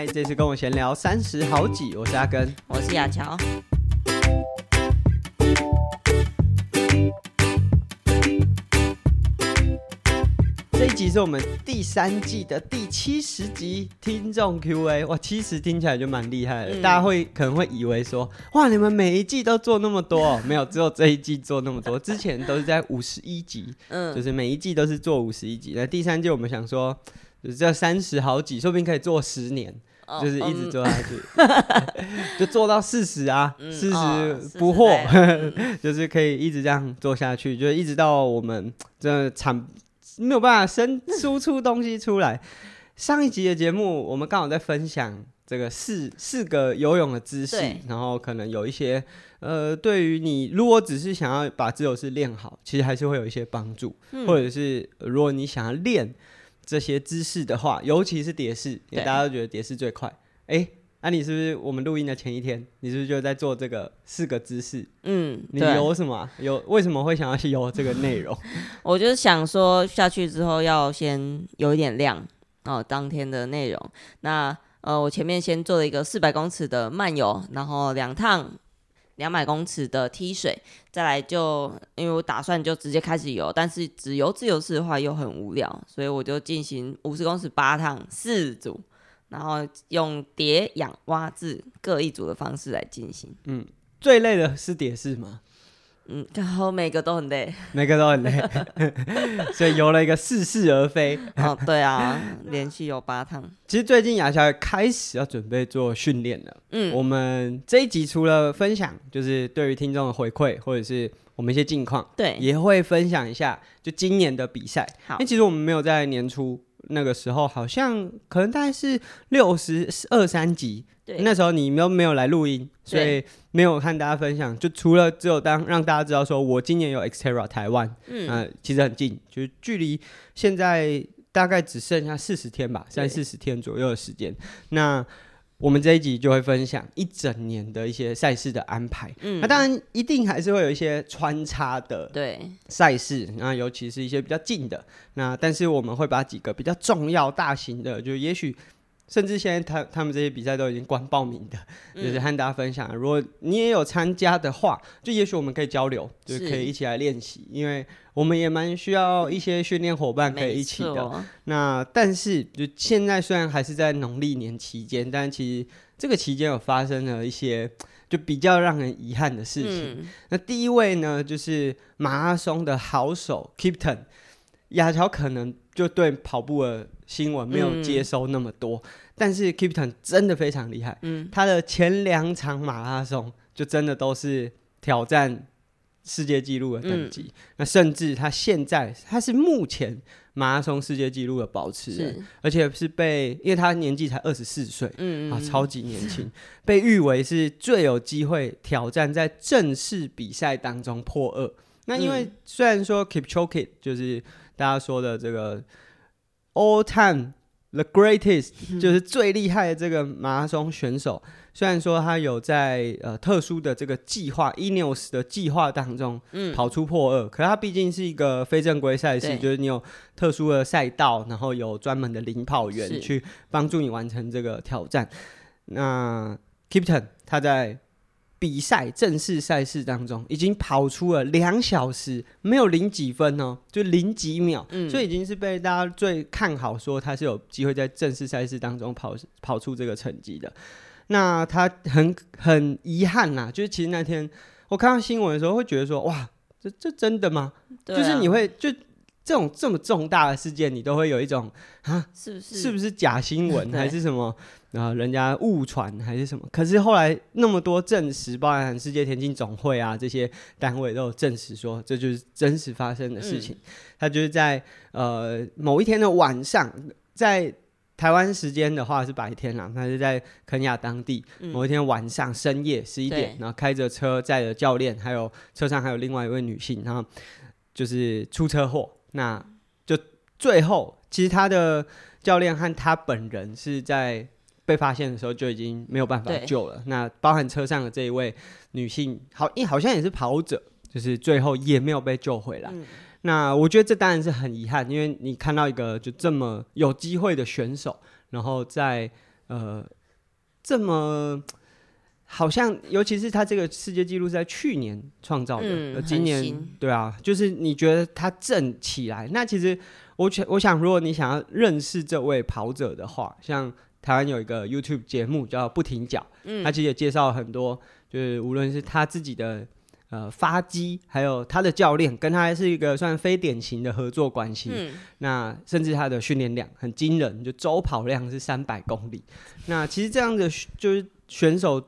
嗨，这次跟我闲聊三十好几，我是阿根，我是雅乔。这一集是我们第三季的第七十集听众 Q&A，哇，七十听起来就蛮厉害的。嗯、大家会可能会以为说，哇，你们每一季都做那么多，哦，没有，只有这一季做那么多，之前都是在五十一集，嗯，就是每一季都是做五十一集。那第三季我们想说，就是这三十好几，说不定可以做十年，哦、就是一直做下去，嗯、就做到四十啊，四十、嗯、不惑，嗯、就是可以一直这样做下去，就一直到我们这产。没有办法生输出东西出来。上一集的节目，我们刚好在分享这个四四个游泳的姿势，然后可能有一些呃，对于你如果只是想要把自由式练好，其实还是会有一些帮助。嗯、或者是如果你想要练这些姿势的话，尤其是蝶式，因为大家都觉得蝶式最快。哎。那、啊、你是不是我们录音的前一天，你是不是就在做这个四个姿势？嗯，你游什么、啊？有为什么会想要去游这个内容？我就是想说下去之后要先有一点量哦，当天的内容。那呃，我前面先做了一个四百公尺的慢游，然后两趟两百公尺的踢水，再来就因为我打算就直接开始游，但是只游自由式的话又很无聊，所以我就进行五十公尺八趟四组。然后用蝶、仰、蛙、字各一组的方式来进行。嗯，最累的是蝶式吗？嗯，然后每个都很累，每个都很累，所以游了一个似是而非。哦，对啊，连续游八趟。其实最近雅乔开始要准备做训练了。嗯，我们这一集除了分享，就是对于听众的回馈，或者是我们一些近况，对，也会分享一下就今年的比赛。好，因为其实我们没有在年初。那个时候好像可能大概是六十二三集，对那时候你都没有来录音，所以没有和大家分享。就除了只有当让大家知道说我今年有 Xterra 台湾，嗯、呃，其实很近，就是距离现在大概只剩下四十天吧，三四十天左右的时间。那我们这一集就会分享一整年的一些赛事的安排，嗯，那当然一定还是会有一些穿插的对。赛事，那尤其是一些比较近的，那但是我们会把几个比较重要、大型的，就也许。甚至现在他他们这些比赛都已经关报名的，嗯、就是和大家分享。如果你也有参加的话，就也许我们可以交流，就是就可以一起来练习。因为我们也蛮需要一些训练伙伴可以一起的。那但是就现在虽然还是在农历年期间，但其实这个期间有发生了一些就比较让人遗憾的事情。嗯、那第一位呢，就是马拉松的好手 Kipton 亚乔可能就对跑步的新闻没有接收那么多，嗯、但是 Kipton 真的非常厉害。嗯，他的前两场马拉松就真的都是挑战世界纪录的等级。嗯、那甚至他现在他是目前马拉松世界纪录的保持人，而且是被因为他年纪才二十四岁，啊，超级年轻，被誉为是最有机会挑战在正式比赛当中破二。那因为虽然说 Kipchoge 就是。大家说的这个 all time the greatest 就是最厉害的这个马拉松选手，虽然说他有在呃特殊的这个计划 Ineos 的计划当中跑出破二，可是他毕竟是一个非正规赛事，就是你有特殊的赛道，然后有专门的领跑员去帮助你完成这个挑战。那 Kipton 他在。比赛正式赛事当中，已经跑出了两小时，没有零几分哦，就零几秒，嗯、所以已经是被大家最看好，说他是有机会在正式赛事当中跑跑出这个成绩的。那他很很遗憾呐，就是其实那天我看到新闻的时候，会觉得说，哇，这这真的吗？啊、就是你会就。这种这么重大的事件，你都会有一种啊，是不是是不是假新闻 还是什么？然后人家误传还是什么？可是后来那么多证实，包含世界田径总会啊这些单位都有证实说，这就是真实发生的事情。嗯、他就是在呃某一天的晚上，在台湾时间的话是白天啦，他是在肯亚当地某一天晚上深夜十一点，然后开着车载着教练，还有车上还有另外一位女性，然后就是出车祸。那就最后，其实他的教练和他本人是在被发现的时候就已经没有办法救了。那包含车上的这一位女性，好，因好像也是跑者，就是最后也没有被救回来。嗯、那我觉得这当然是很遗憾，因为你看到一个就这么有机会的选手，然后在呃这么。好像，尤其是他这个世界纪录是在去年创造的，嗯、今年对啊，就是你觉得他正起来，那其实我想，我想，如果你想要认识这位跑者的话，像台湾有一个 YouTube 节目叫不停脚，嗯，他其实也介绍很多，就是无论是他自己的呃发机，还有他的教练跟他是一个算非典型的合作关系，嗯，那甚至他的训练量很惊人，就周跑量是三百公里，那其实这样的就是选手。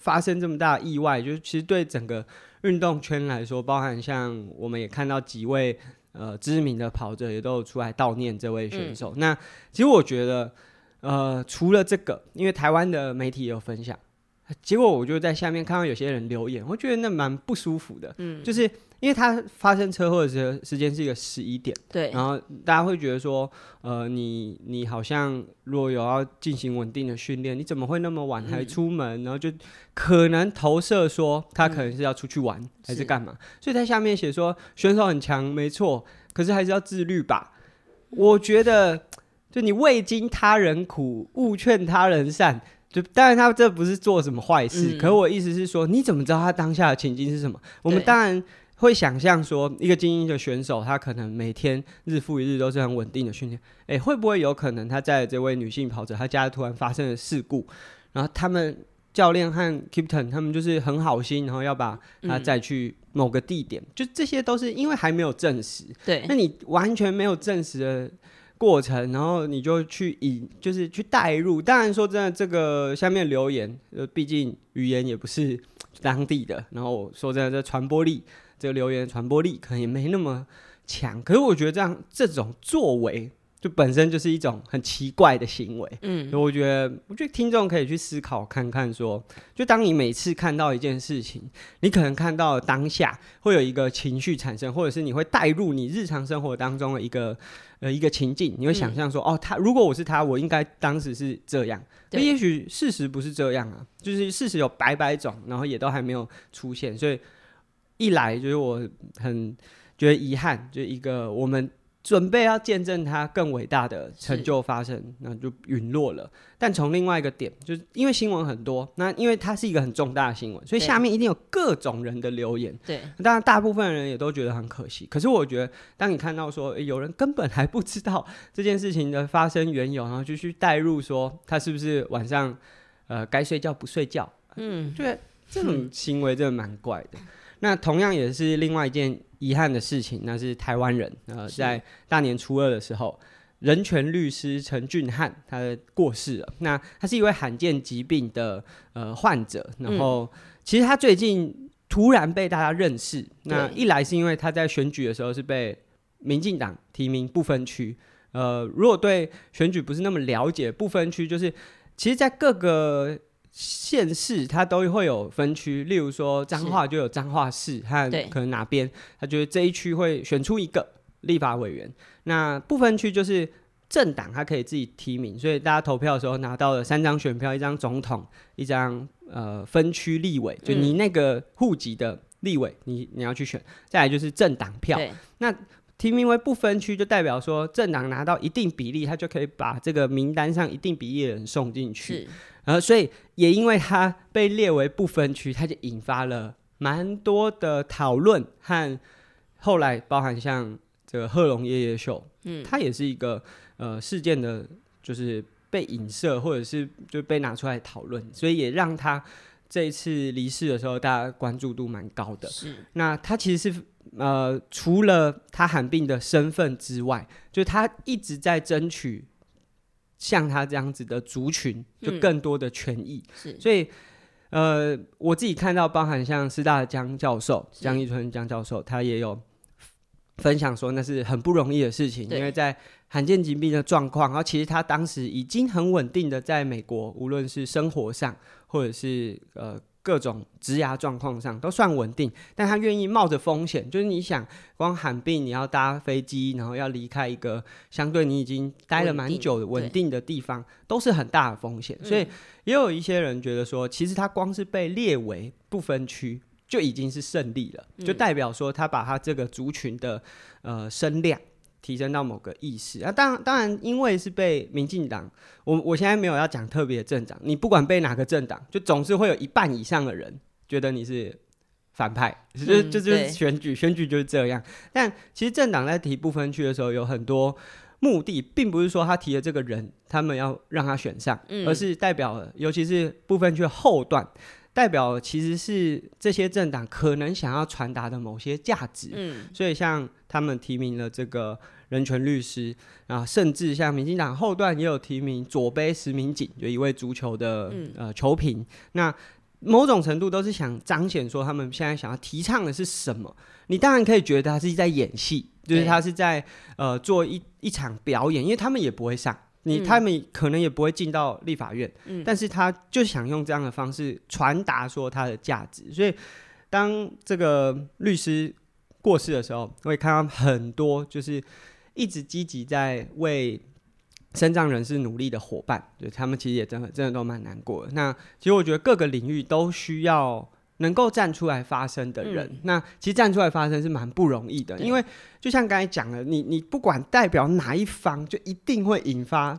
发生这么大的意外，就是其实对整个运动圈来说，包含像我们也看到几位呃知名的跑者也都有出来悼念这位选手。嗯、那其实我觉得，呃，除了这个，因为台湾的媒体也有分享，结果我就在下面看到有些人留言，我觉得那蛮不舒服的，嗯，就是。因为他发生车祸的时候时间是一个十一点，对，然后大家会觉得说，呃，你你好像如果有要进行稳定的训练，你怎么会那么晚还出门？嗯、然后就可能投射说他可能是要出去玩、嗯、还是干嘛？所以在下面写说选手很强，没错，可是还是要自律吧。我觉得，就你未经他人苦，勿劝他人善。就当然他这不是做什么坏事，嗯、可是我意思是说，你怎么知道他当下的情境是什么？我们当然。会想象说，一个精英的选手，他可能每天日复一日都是很稳定的训练。诶，会不会有可能他在这位女性跑者，她家突然发生了事故，然后他们教练和 Kipton 他们就是很好心，然后要把他载去某个地点，嗯、就这些都是因为还没有证实。对，那你完全没有证实的过程，然后你就去以就是去代入。当然说真的，这个下面留言，呃，毕竟语言也不是当地的，然后说真的，这传播力。这个留言传播力可能也没那么强，可是我觉得这样这种作为就本身就是一种很奇怪的行为，嗯，所以我觉得我觉得听众可以去思考看看说，说就当你每次看到一件事情，你可能看到当下会有一个情绪产生，或者是你会带入你日常生活当中的一个呃一个情境，你会想象说，嗯、哦，他如果我是他，我应该当时是这样，那也许事实不是这样啊，就是事实有百百种，然后也都还没有出现，所以。一来就是我很觉得遗憾，就一个我们准备要见证他更伟大的成就发生，那就陨落了。但从另外一个点，就是因为新闻很多，那因为它是一个很重大的新闻，所以下面一定有各种人的留言。对，当然大部分人也都觉得很可惜。可是我觉得，当你看到说、欸、有人根本还不知道这件事情的发生缘由，然后就去带入说他是不是晚上呃该睡觉不睡觉，嗯，对，这种行为真的蛮怪的。那同样也是另外一件遗憾的事情，那是台湾人呃，在大年初二的时候，人权律师陈俊翰他过世了。那他是一位罕见疾病的呃患者，然后其实他最近突然被大家认识，嗯、那一来是因为他在选举的时候是被民进党提名不分区，呃，如果对选举不是那么了解，不分区就是其实，在各个。县市它都会有分区，例如说彰化就有彰化市和可能哪边，他觉得这一区会选出一个立法委员。那不分区就是政党，它可以自己提名，所以大家投票的时候拿到了三张选票，一张总统，一张呃分区立委，就你那个户籍的立委，你你要去选。再来就是政党票，那提名为不分区，就代表说政党拿到一定比例，他就可以把这个名单上一定比例的人送进去。然后，所以也因为他被列为不分区，他就引发了蛮多的讨论和后来包含像这个贺龙夜夜秀，嗯，他也是一个呃事件的，就是被影射或者是就被拿出来讨论，所以也让他这一次离世的时候，大家关注度蛮高的。是，那他其实是呃除了他罕病的身份之外，就他一直在争取。像他这样子的族群，就更多的权益。嗯、所以，呃，我自己看到，包含像师大的江教授江一春江教授，他也有分享说，那是很不容易的事情，因为在罕见疾病的状况，然后其实他当时已经很稳定的在美国，无论是生活上或者是呃。各种职涯状况上都算稳定，但他愿意冒着风险，就是你想光罕病，你要搭飞机，然后要离开一个相对你已经待了蛮久的稳定的地方，都是很大的风险。所以也有一些人觉得说，其实他光是被列为不分区就已经是胜利了，就代表说他把他这个族群的呃声量提升到某个意识啊。当然，当然，因为是被民进党，我我现在没有要讲特别的政党，你不管被哪个政党，就总是会有一半以上的人觉得你是反派，嗯、就就就是选举，选举就是这样。但其实政党在提不分区的时候，有很多目的，并不是说他提的这个人，他们要让他选上，嗯、而是代表了，尤其是部分区后段。代表其实是这些政党可能想要传达的某些价值，嗯，所以像他们提名了这个人权律师啊，甚至像民进党后段也有提名左杯石明景，有一位足球的、嗯、呃球评，那某种程度都是想彰显说他们现在想要提倡的是什么。你当然可以觉得他是在演戏，就是他是在呃做一一场表演，因为他们也不会上。你他们可能也不会进到立法院，嗯，但是他就想用这样的方式传达说他的价值。所以当这个律师过世的时候，我会看到很多就是一直积极在为身障人士努力的伙伴，就他们其实也真的真的都蛮难过的。那其实我觉得各个领域都需要。能够站出来发声的人，嗯、那其实站出来发声是蛮不容易的，因为就像刚才讲的，你你不管代表哪一方，就一定会引发，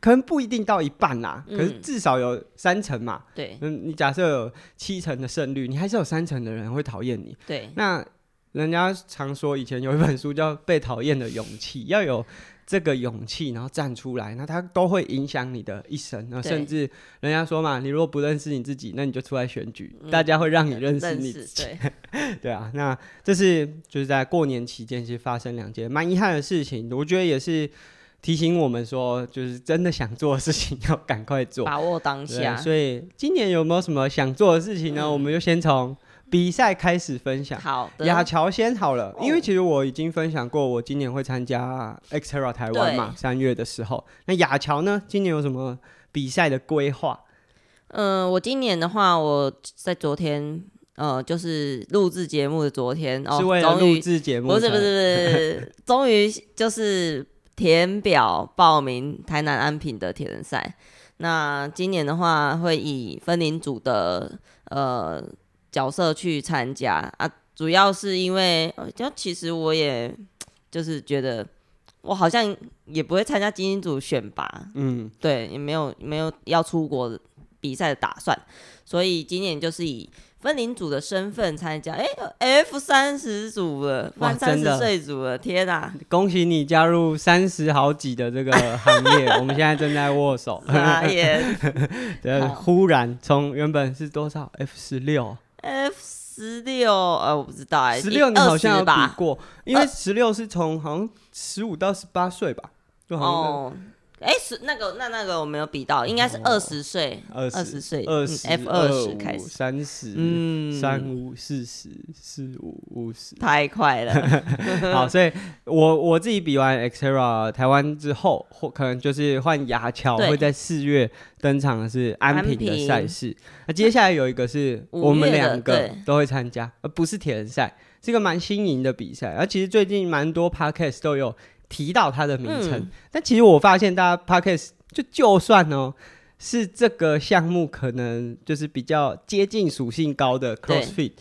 可能不一定到一半啦，嗯、可是至少有三成嘛。对，嗯，你假设有七成的胜率，你还是有三成的人会讨厌你。对，那人家常说以前有一本书叫《被讨厌的勇气》，要有。这个勇气，然后站出来，那它都会影响你的一生。那甚至人家说嘛，你如果不认识你自己，那你就出来选举，嗯、大家会让你认识你自己。对，对啊，那这是就是在过年期间其实发生两件蛮遗憾的事情，我觉得也是提醒我们说，就是真的想做的事情要赶快做，把握当下。所以今年有没有什么想做的事情呢？嗯、我们就先从。比赛开始分享，好的，雅乔先好了，因为其实我已经分享过，我今年会参加 XTERRA 台湾嘛，三月的时候。那雅乔呢，今年有什么比赛的规划？嗯，我今年的话，我在昨天，呃，就是录制节目的昨天，哦，是为了录制节目，不是不是不是，终于就是填表报名台南安平的铁人赛。那今年的话，会以分龄组的呃。角色去参加啊，主要是因为，就其实我也就是觉得，我好像也不会参加精英组选拔，嗯，对，也没有没有要出国比赛的打算，所以今年就是以分龄组的身份参加，哎、欸、F 三十组了，满三十岁组了，天哪！恭喜你加入三十好几的这个行业，我们现在正在握手，也 对，忽然从原本是多少？F 十六。F 十六，呃，我不知道哎，十六你好像有比过，因为十六是从好像十五到十八岁吧，就好像。哎，是那个那那个我没有比到，应该是二十岁，二十岁，二十 F 二十开始，三十，嗯，三五四十，四五五十，太快了。好，所以我我自己比完 XTERRA 台湾之后，或可能就是换牙桥会在四月登场的是安平的赛事。那接下来有一个是我们两个都会参加，而不是铁人赛，是一个蛮新颖的比赛。而其实最近蛮多 Podcast 都有。提到它的名称，嗯、但其实我发现大家 Podcast 就就算哦、喔，是这个项目可能就是比较接近属性高的 CrossFit，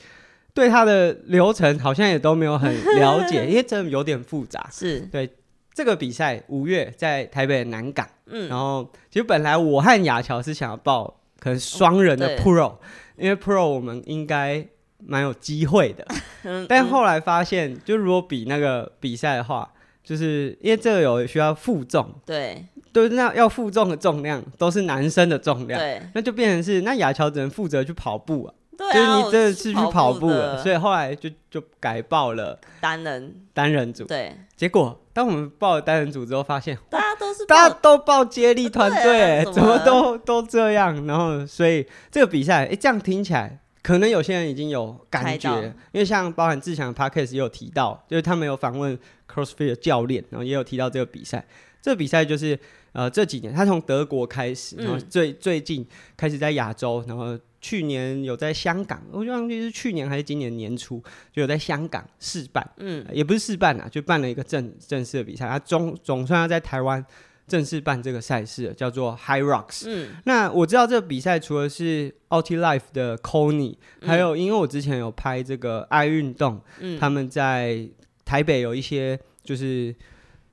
对，对它的流程好像也都没有很了解，因为真的有点复杂。是。对这个比赛五月在台北的南港，嗯，然后其实本来我和雅乔是想要报可能双人的 Pro，、哦、因为 Pro 我们应该蛮有机会的，嗯、但后来发现，就如果比那个比赛的话。就是因为这个有需要负重，对，对那要负重的重量都是男生的重量，对，那就变成是那雅乔只能负责去跑步啊，对啊，就是你真的是去跑步了，所以后来就就改报了单人。单人组，对，结果当我们报了单人组之后，发现大家都是大家都报接力团队，怎么都都这样，然后所以这个比赛，哎，这样听起来。可能有些人已经有感觉，因为像包含志强的 Podcast 也有提到，就是他们有访问 CrossFit 的教练，然后也有提到这个比赛。这个比赛就是呃这几年他从德国开始，然后最最近开始在亚洲，然后去年有在香港，我忘记是去年还是今年年初就有在香港试办，嗯，也不是试办啊，就办了一个正正式的比赛，他总总算要在台湾。正式办这个赛事叫做 High Rocks。嗯，那我知道这个比赛除了是 Ultilife 的 Kony，嗯，还有因为我之前有拍这个爱运动，嗯，他们在台北有一些就是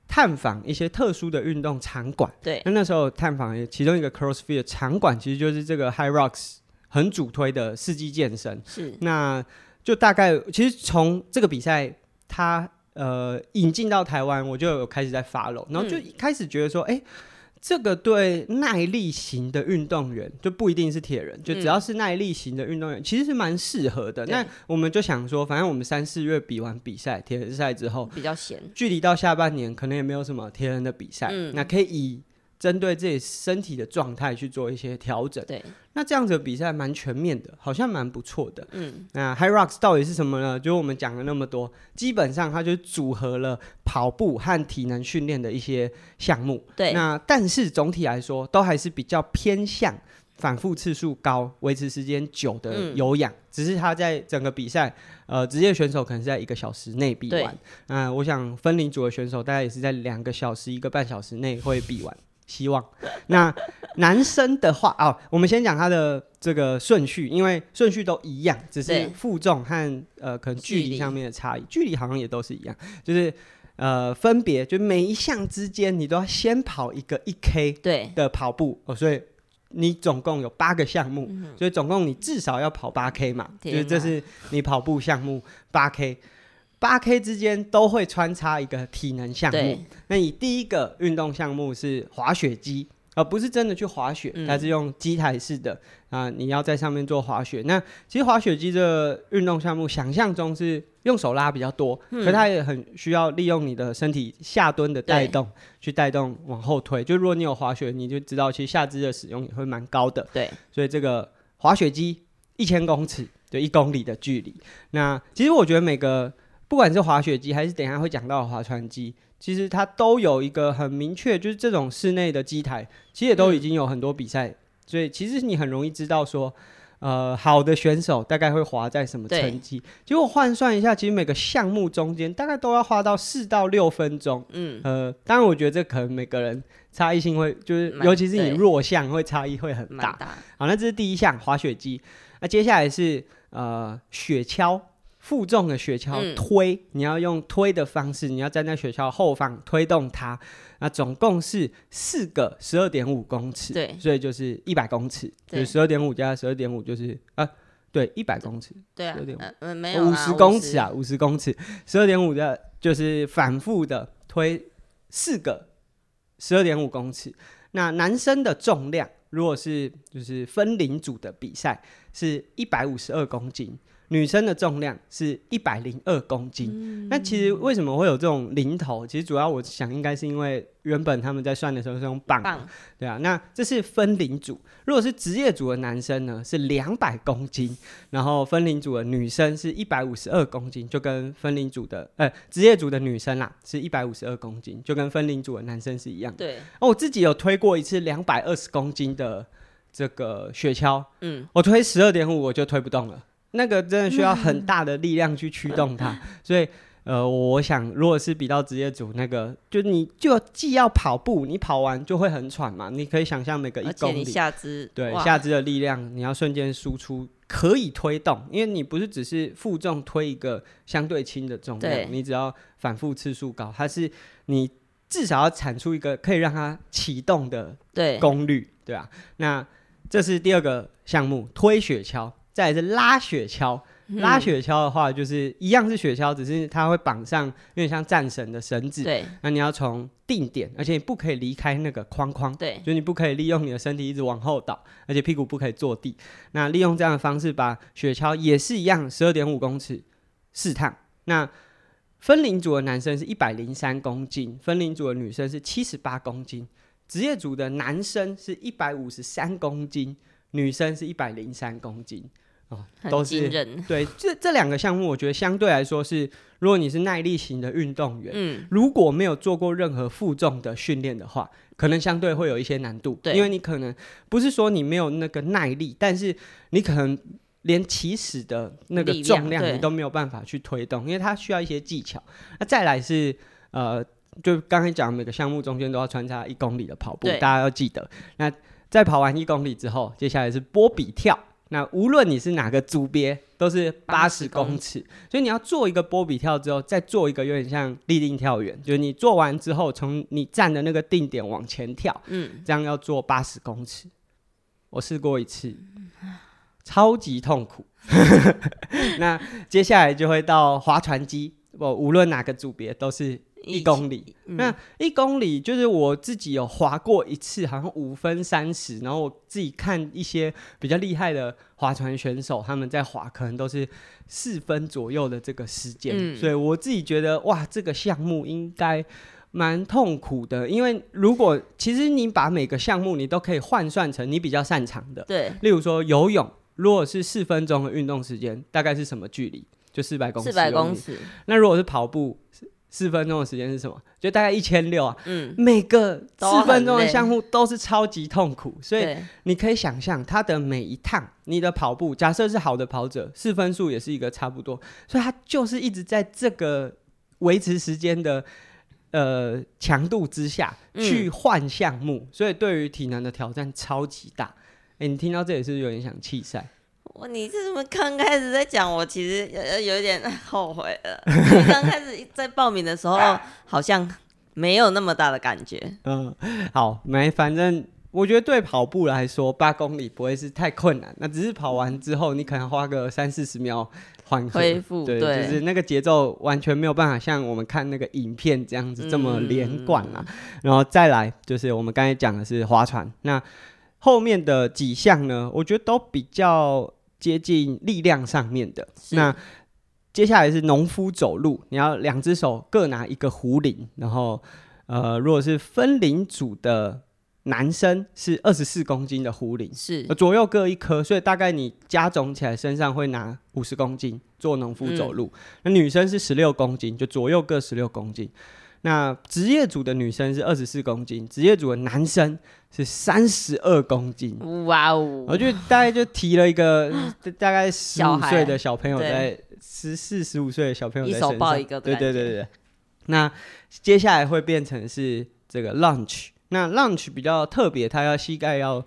探访一些特殊的运动场馆。对，那那时候探访其中一个 CrossFit 的场馆，其实就是这个 High Rocks 很主推的四季健身。是，那就大概其实从这个比赛它呃引进到台湾，我就有开始在 follow，然后就开始觉得说，哎、嗯。这个对耐力型的运动员就不一定是铁人，就只要是耐力型的运动员，嗯、其实是蛮适合的。那我们就想说，反正我们三四月比完比赛铁人赛之后，比较闲，距离到下半年可能也没有什么铁人的比赛，嗯、那可以以。针对自己身体的状态去做一些调整，对，那这样子的比赛蛮全面的，好像蛮不错的。嗯，那 HYROX 到底是什么呢？就是我们讲了那么多，基本上它就组合了跑步和体能训练的一些项目。对，那但是总体来说，都还是比较偏向反复次数高、维持时间久的有氧。嗯、只是它在整个比赛，呃，职业选手可能是在一个小时内比完。那、呃、我想分龄组的选手大概也是在两个小时、一个半小时内会比完。希望。那男生的话哦，我们先讲他的这个顺序，因为顺序都一样，只是负重和呃可能距离上面的差异，距离好像也都是一样，就是呃分别就每一项之间你都要先跑一个一 K 对。的跑步哦，所以你总共有八个项目，嗯、所以总共你至少要跑八 K 嘛，就是这是你跑步项目八 K。八 K 之间都会穿插一个体能项目。那你第一个运动项目是滑雪机，而不是真的去滑雪，它是用机台式的啊、呃，你要在上面做滑雪。那其实滑雪机这个运动项目，想象中是用手拉比较多，可是它也很需要利用你的身体下蹲的带动去带动往后推。就如果你有滑雪，你就知道其实下肢的使用也会蛮高的。对，所以这个滑雪机一千公尺就一公里的距离。那其实我觉得每个。不管是滑雪机还是等一下会讲到的划船机，其实它都有一个很明确，就是这种室内的机台，其实也都已经有很多比赛，嗯、所以其实你很容易知道说，呃，好的选手大概会滑在什么成绩。结果换算一下，其实每个项目中间大概都要花到四到六分钟。嗯，呃，当然我觉得这可能每个人差异性会，就是尤其是你弱项会差异会很大。大好，那这是第一项滑雪机，那接下来是呃雪橇。负重的雪橇推，嗯、你要用推的方式，你要站在雪橇后方推动它。那总共是四个十二点五公尺，对，所以就是一百公尺，对就是十二点五加十二点五就是啊，对，一百公尺，对啊，呃，没有五十公尺啊，五十公尺，十二点五的，就是反复的推四个十二点五公尺。那男生的重量，如果是就是分龄组的比赛，是一百五十二公斤。女生的重量是一百零二公斤，嗯、那其实为什么会有这种零头？其实主要我想应该是因为原本他们在算的时候是用磅，棒对啊。那这是分龄组，如果是职业组的男生呢，是两百公斤，然后分龄组的女生是一百五十二公斤，就跟分龄组的呃职业组的女生啦是一百五十二公斤，就跟分龄组的男生是一样。对，哦，我自己有推过一次两百二十公斤的这个雪橇，嗯，我推十二点五我就推不动了。那个真的需要很 大的力量去驱动它，所以呃，我想如果是比到职业组那个，就你就既要跑步，你跑完就会很喘嘛。你可以想象每个一公里下肢对下肢的力量，你要瞬间输出可以推动，因为你不是只是负重推一个相对轻的重量，你只要反复次数高，它是你至少要产出一个可以让它启动的功率，对啊。那这是第二个项目，推雪橇。再来是拉雪橇，拉雪橇的话就是一样是雪橇，只是它会绑上有点像战神的绳子。对，那你要从定点，而且你不可以离开那个框框。对，就你不可以利用你的身体一直往后倒，而且屁股不可以坐地。那利用这样的方式把雪橇也是一样，十二点五公尺四趟。那分龄组的男生是一百零三公斤，分龄组的女生是七十八公斤。职业组的男生是一百五十三公斤，女生是一百零三公斤。哦，都是 对，这这两个项目，我觉得相对来说是，如果你是耐力型的运动员，嗯，如果没有做过任何负重的训练的话，可能相对会有一些难度，对，因为你可能不是说你没有那个耐力，但是你可能连起始的那个重量你都没有办法去推动，因为它需要一些技巧。那再来是呃，就刚才讲每个项目中间都要穿插一公里的跑步，大家要记得。那在跑完一公里之后，接下来是波比跳。那无论你是哪个组别，都是八十公尺。所以你要做一个波比跳之后，再做一个有点像立定跳远，就是你做完之后，从你站的那个定点往前跳，嗯，这样要做八十公尺。我试过一次，超级痛苦。那接下来就会到划船机，我无论哪个组别都是。一公里，嗯、那一公里就是我自己有划过一次，好像五分三十。然后我自己看一些比较厉害的划船选手，他们在划，可能都是四分左右的这个时间。嗯、所以我自己觉得，哇，这个项目应该蛮痛苦的。因为如果其实你把每个项目你都可以换算成你比较擅长的，对，例如说游泳，如果是四分钟的运动时间，大概是什么距离？就四百公尺。四百公尺。那如果是跑步？四分钟的时间是什么？就大概一千六啊。嗯，每个四分钟的项目都是超级痛苦，所以你可以想象他的每一趟，你的跑步，假设是好的跑者，四分数也是一个差不多，所以他就是一直在这个维持时间的呃强度之下去换项目，所以对于体能的挑战超级大。哎、欸，你听到这里是不是有点想弃赛？我你这怎么刚开始在讲？我其实有有点 后悔了。刚开始 在报名的时候，好像没有那么大的感觉。嗯，好，没，反正我觉得对跑步来说，八公里不会是太困难。那只是跑完之后，你可能花个三四十秒缓恢复，对，对就是那个节奏完全没有办法像我们看那个影片这样子这么连贯啊。嗯、然后再来就是我们刚才讲的是划船，那后面的几项呢，我觉得都比较。接近力量上面的，那接下来是农夫走路，你要两只手各拿一个壶铃，然后呃，如果是分龄组的男生是二十四公斤的壶铃，是左右各一颗，所以大概你加总起来身上会拿五十公斤做农夫走路。嗯、那女生是十六公斤，就左右各十六公斤。那职业组的女生是二十四公斤，职业组的男生是三十二公斤。哇哦！我就大概就提了一个 大概十五岁的小朋友在十四十五岁的小朋友在身上，一手抱一个。对对对对。那接下来会变成是这个 lunch，那 lunch 比较特别，它要膝盖要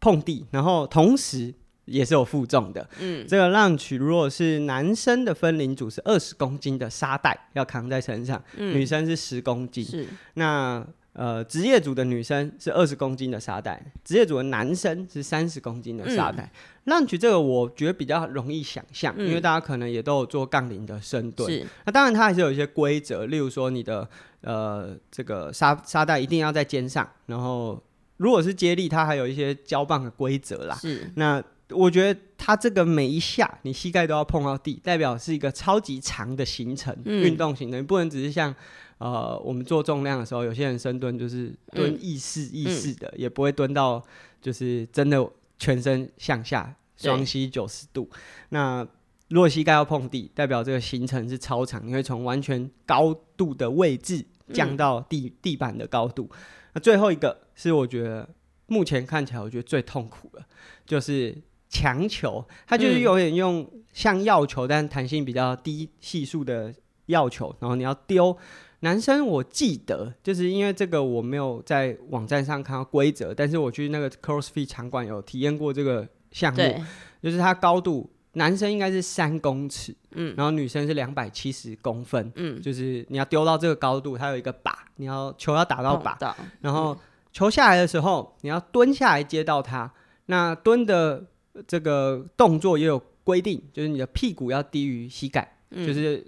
碰地，然后同时。也是有负重的，嗯，这个浪曲如果是男生的分龄组是二十公斤的沙袋要扛在身上，嗯、女生是十公斤，是。那呃职业组的女生是二十公斤的沙袋，职业组的男生是三十公斤的沙袋。浪曲、嗯、这个我觉得比较容易想象，嗯、因为大家可能也都有做杠铃的深蹲，是。那当然它还是有一些规则，例如说你的呃这个沙沙袋一定要在肩上，然后如果是接力，它还有一些交棒的规则啦，是。那。我觉得它这个每一下你膝盖都要碰到地，代表是一个超级长的行程，运、嗯、动行程，你不能只是像呃我们做重量的时候，有些人深蹲就是蹲意式意式的，嗯、也不会蹲到就是真的全身向下双膝九十度。那如果膝盖要碰地，代表这个行程是超长，你会从完全高度的位置降到地、嗯、地板的高度。那最后一个是我觉得目前看起来我觉得最痛苦的，就是。强球，它就是有点用像药球，但弹性比较低系数的药球，然后你要丢。男生我记得，就是因为这个我没有在网站上看到规则，但是我去那个 CrossFit 场馆有体验过这个项目，就是它高度，男生应该是三公尺，嗯，然后女生是两百七十公分，嗯，就是你要丢到这个高度，它有一个靶，你要球要打到靶，到然后球下来的时候，你要蹲下来接到它，那蹲的。这个动作也有规定，就是你的屁股要低于膝盖，嗯、就是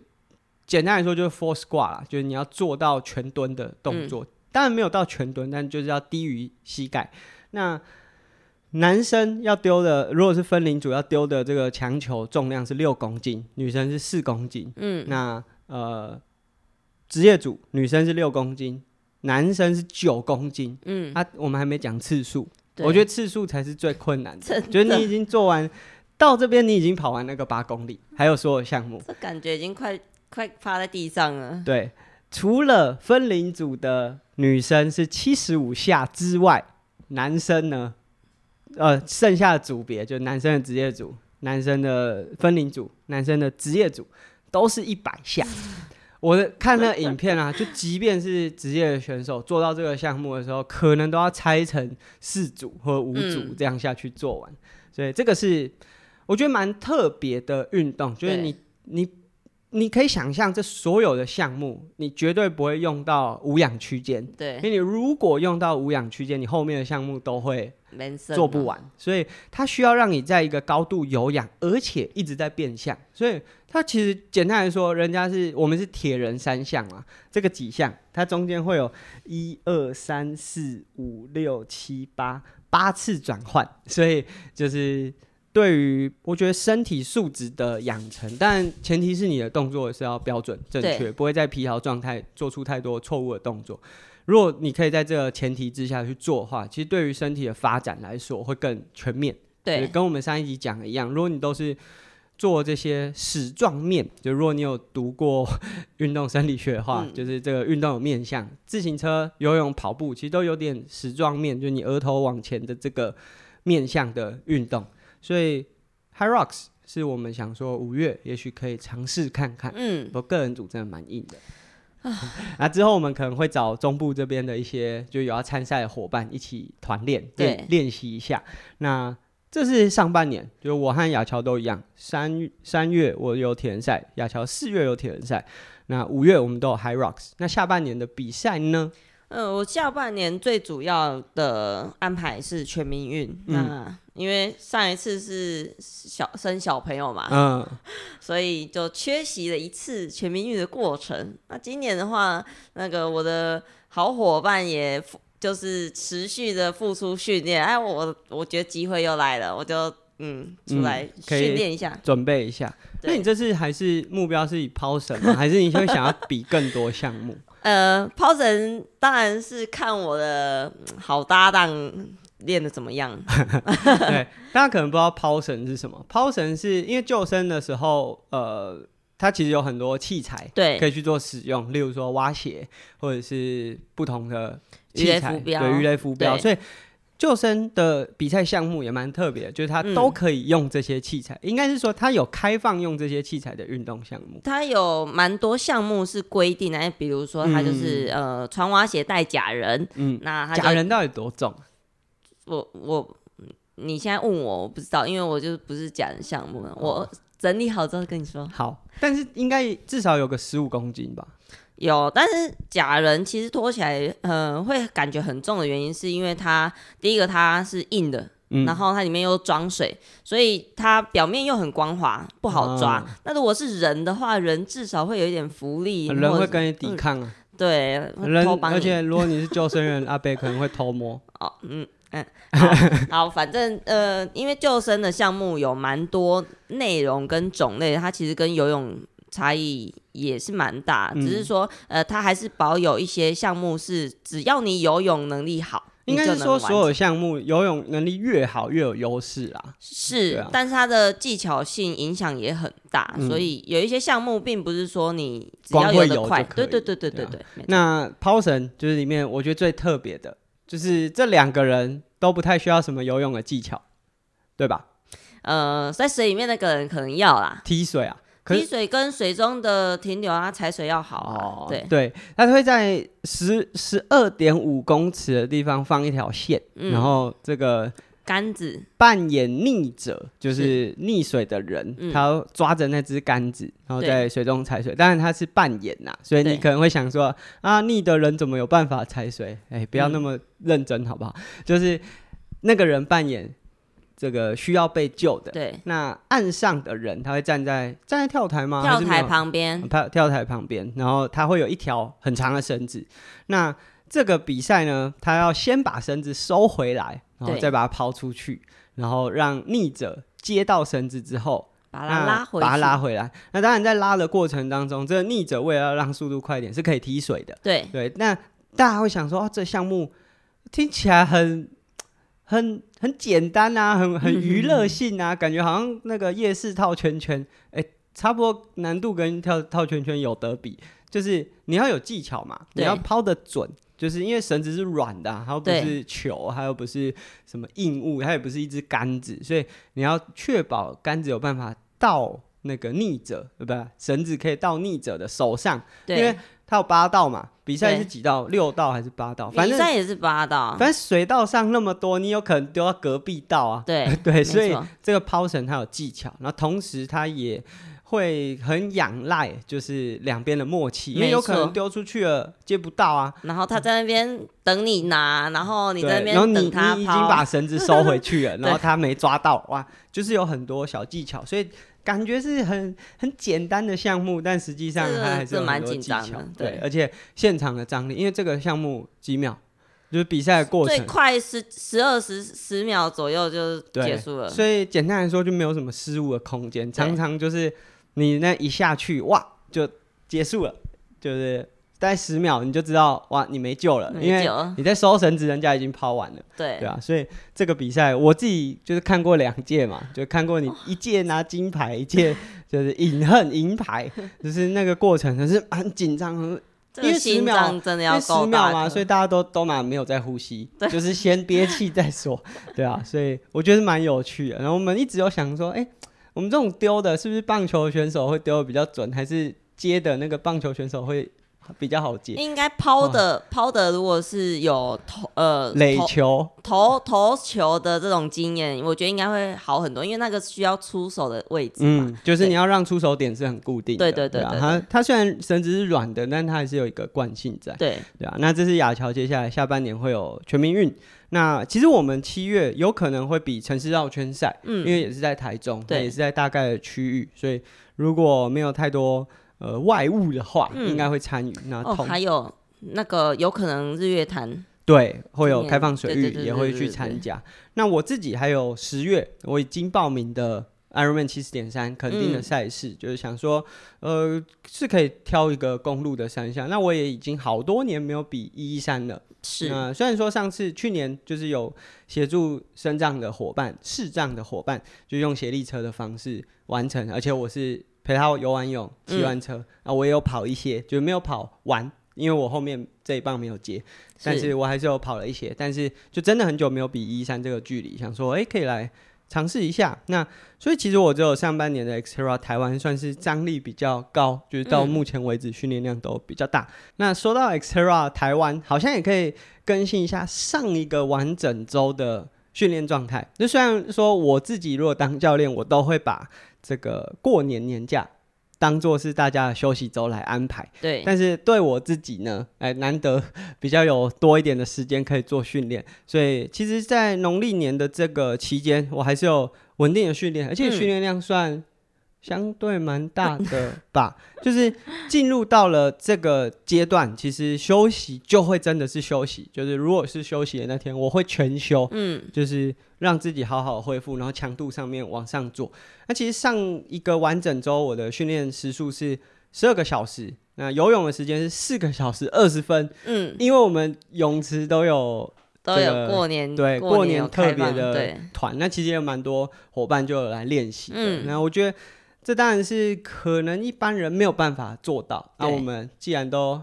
简单来说就是 full squat 啦，就是你要做到全蹲的动作。嗯、当然没有到全蹲，但就是要低于膝盖。那男生要丢的，如果是分龄组要丢的这个强球重量是六公斤，女生是四公斤。嗯，那呃职业组女生是六公斤，男生是九公斤。嗯，啊，我们还没讲次数。对。我觉得次数才是最困难的，的。觉得你已经做完到这边，你已经跑完那个八公里，还有所有项目，这感觉已经快快趴在地上了。对，除了分龄组的女生是七十五下之外，男生呢，呃，剩下的组别就男生的职业组、男生的分龄组、男生的职业组都是一百下。我的看那影片啊，就即便是职业的选手做到这个项目的时候，可能都要拆成四组或五组这样下去做完。嗯、所以这个是我觉得蛮特别的运动，就是你你。你可以想象，这所有的项目，你绝对不会用到无氧区间。对，因为你如果用到无氧区间，你后面的项目都会做不完。所以它需要让你在一个高度有氧，而且一直在变相。所以它其实简单来说，人家是我们是铁人三项啊，这个几项，它中间会有一二三四五六七八八次转换，所以就是。对于我觉得身体素质的养成，但前提是你的动作是要标准正确，不会在疲劳状态做出太多错误的动作。如果你可以在这个前提之下去做的话，其实对于身体的发展来说会更全面。对，跟我们上一集讲的一样，如果你都是做这些矢状面，就如果你有读过 运动生理学的话，嗯、就是这个运动有面向，自行车、游泳、跑步，其实都有点矢状面，就是你额头往前的这个面向的运动。所以 Hi Rocks 是我们想说五月也许可以尝试看看。嗯，我个人组真的蛮硬的。啊，那 之后我们可能会找中部这边的一些就有要参赛的伙伴一起团练，对，练习一下。那这是上半年，就我和雅乔都一样，三三月我有铁人赛，雅乔四月有铁人赛，那五月我们都有 High Rocks。那下半年的比赛呢？嗯，我下半年最主要的安排是全民运。嗯、那因为上一次是小生小朋友嘛，嗯，所以就缺席了一次全民运的过程。那今年的话，那个我的好伙伴也就是持续的付出训练。哎，我我觉得机会又来了，我就嗯出来训练一下，嗯、准备一下。那你这次还是目标是以抛绳吗？还是你会想要比更多项目？呃，抛绳当然是看我的好搭档练的怎么样。对，大家可能不知道抛绳是什么。抛绳是因为救生的时候，呃，它其实有很多器材，对，可以去做使用，例如说挖鞋或者是不同的器材，对，鱼雷浮标，所以。救生的比赛项目也蛮特别的，就是它都可以用这些器材，嗯、应该是说它有开放用这些器材的运动项目。它有蛮多项目是规定的，比如说它就是、嗯、呃穿蛙鞋带假人，嗯，那假人到底多重？我我你现在问我，我不知道，因为我就不是假人项目，我整理好之后跟你说。好，但是应该至少有个十五公斤吧。有，但是假人其实拖起来，呃，会感觉很重的原因，是因为它第一个它是硬的，嗯、然后它里面又装水，所以它表面又很光滑，不好抓。嗯、那如果是人的话，人至少会有一点浮力，人会跟你抵抗啊。对，人，而且如果你是救生员，阿贝可能会偷摸。哦，嗯嗯，好，好，反正呃，因为救生的项目有蛮多内容跟种类，它其实跟游泳。差异也是蛮大，只是说，呃，它还是保有一些项目是，只要你游泳能力好，应该是说所有项目游泳能力越好越有优势啦。是，啊、但是它的技巧性影响也很大，嗯、所以有一些项目并不是说你只要游得快，对对对对对对。那抛绳就是里面我觉得最特别的，就是这两个人都不太需要什么游泳的技巧，对吧？呃，在水里面那个人可能要啦，踢水啊。踢水跟水中的停留啊，踩水要好啊。哦、对对，他会在十十二点五公尺的地方放一条线，嗯、然后这个杆子扮演溺者，就是溺水的人，是他要抓着那只杆子，然后在水中踩水。当然他是扮演呐，所以你可能会想说啊，溺的人怎么有办法踩水？哎，不要那么认真好不好？嗯、就是那个人扮演。这个需要被救的，对，那岸上的人他会站在站在跳台吗？跳台旁边，跳跳台旁边，然后他会有一条很长的绳子。那这个比赛呢，他要先把绳子收回来，然后再把它抛出去，然后让逆者接到绳子之后，把它拉回，把它拉回来。那当然在拉的过程当中，这个逆者为了要让速度快一点，是可以踢水的。对对，那大家会想说，哦，这项目听起来很。很很简单啊，很很 娱乐性啊，感觉好像那个夜市套圈圈，哎、欸，差不多难度跟跳套圈圈有得比，就是你要有技巧嘛，你要抛得准，就是因为绳子是软的、啊，它又不是球，它又不是什么硬物，它也不是一支杆子，所以你要确保杆子有办法到那个逆者，对不对？绳子可以到逆者的手上，对因为它有八道嘛，比赛是几道？六道还是八道？反正比赛也是八道。反正水道上那么多，你有可能丢到隔壁道啊。对 对，所以这个抛绳它有技巧，然后同时它也会很仰赖，就是两边的默契，因为有可能丢出去了接不到啊。然后他在那边等你拿，然后你在那边然后你等他你已经把绳子收回去了，然后他没抓到，哇，就是有很多小技巧，所以。感觉是很很简单的项目，但实际上它还是蛮紧张的。对，而且现场的张力，因为这个项目几秒，就是比赛的过程最快十十二十十秒左右就结束了。所以简单来说，就没有什么失误的空间，常常就是你那一下去，哇，就结束了，就是。大概十秒你就知道哇，你没救了，因为你在收绳子，人家已经抛完了。对，对啊，所以这个比赛我自己就是看过两届嘛，就看过你一届拿金牌，一届 就是饮恨银牌，就是那个过程，可是很紧张，因为十秒真的要十秒嘛，所以大家都都蛮没有在呼吸，就是先憋气再说。对啊，所以我觉得蛮有趣的。然后我们一直有想说，哎，我们这种丢的是不是棒球选手会丢的比较准，还是接的那个棒球选手会？比较好接，应该抛的抛的，如果是有投呃垒球。投投球的这种经验，我觉得应该会好很多，因为那个需要出手的位置嘛，嗯，就是你要让出手点是很固定的，对对对，它它虽然绳子是软的，但它还是有一个惯性在，对。对啊。那这是亚乔接下来下半年会有全民运，那其实我们七月有可能会比城市绕圈赛，嗯，因为也是在台中，对，也是在大概的区域，所以如果没有太多。呃，外物的话，嗯、应该会参与。那哦，还有那个有可能日月潭，对，会有开放水域，也会去参加。那我自己还有十月我已经报名的 Ironman 七十点三肯定的赛事，嗯，就是想说，呃，是可以挑一个公路的三项。那我也已经好多年没有比一一三了。是，那虽然说上次去年就是有协助身障的伙伴、视障的伙伴，就用协力车的方式完成，而且我是。陪他游完泳，骑完车，嗯、啊，我也有跑一些，就没有跑完，因为我后面这一棒没有接，但是我还是有跑了一些，但是就真的很久没有比一三这个距离，想说，哎、欸，可以来尝试一下。那所以其实我只有上半年的 XTERRA 台湾算是张力比较高，就是到目前为止训练量都比较大。嗯、那说到 XTERRA 台湾，好像也可以更新一下上一个完整周的训练状态。那虽然说我自己如果当教练，我都会把这个过年年假当做是大家的休息周来安排，对。但是对我自己呢，哎，难得 比较有多一点的时间可以做训练，所以其实，在农历年的这个期间，我还是有稳定的训练，而且训练量算。嗯相对蛮大 的吧，就是进入到了这个阶段，其实休息就会真的是休息。就是如果是休息的那天，我会全休，嗯，就是让自己好好恢复，然后强度上面往上做。那其实上一个完整周，我的训练时数是十二个小时，那游泳的时间是四个小时二十分，嗯，因为我们泳池都有、这个、都有过年对过年特别的团，那其实也有蛮多伙伴就有来练习，嗯，那我觉得。这当然是可能一般人没有办法做到。那我们既然都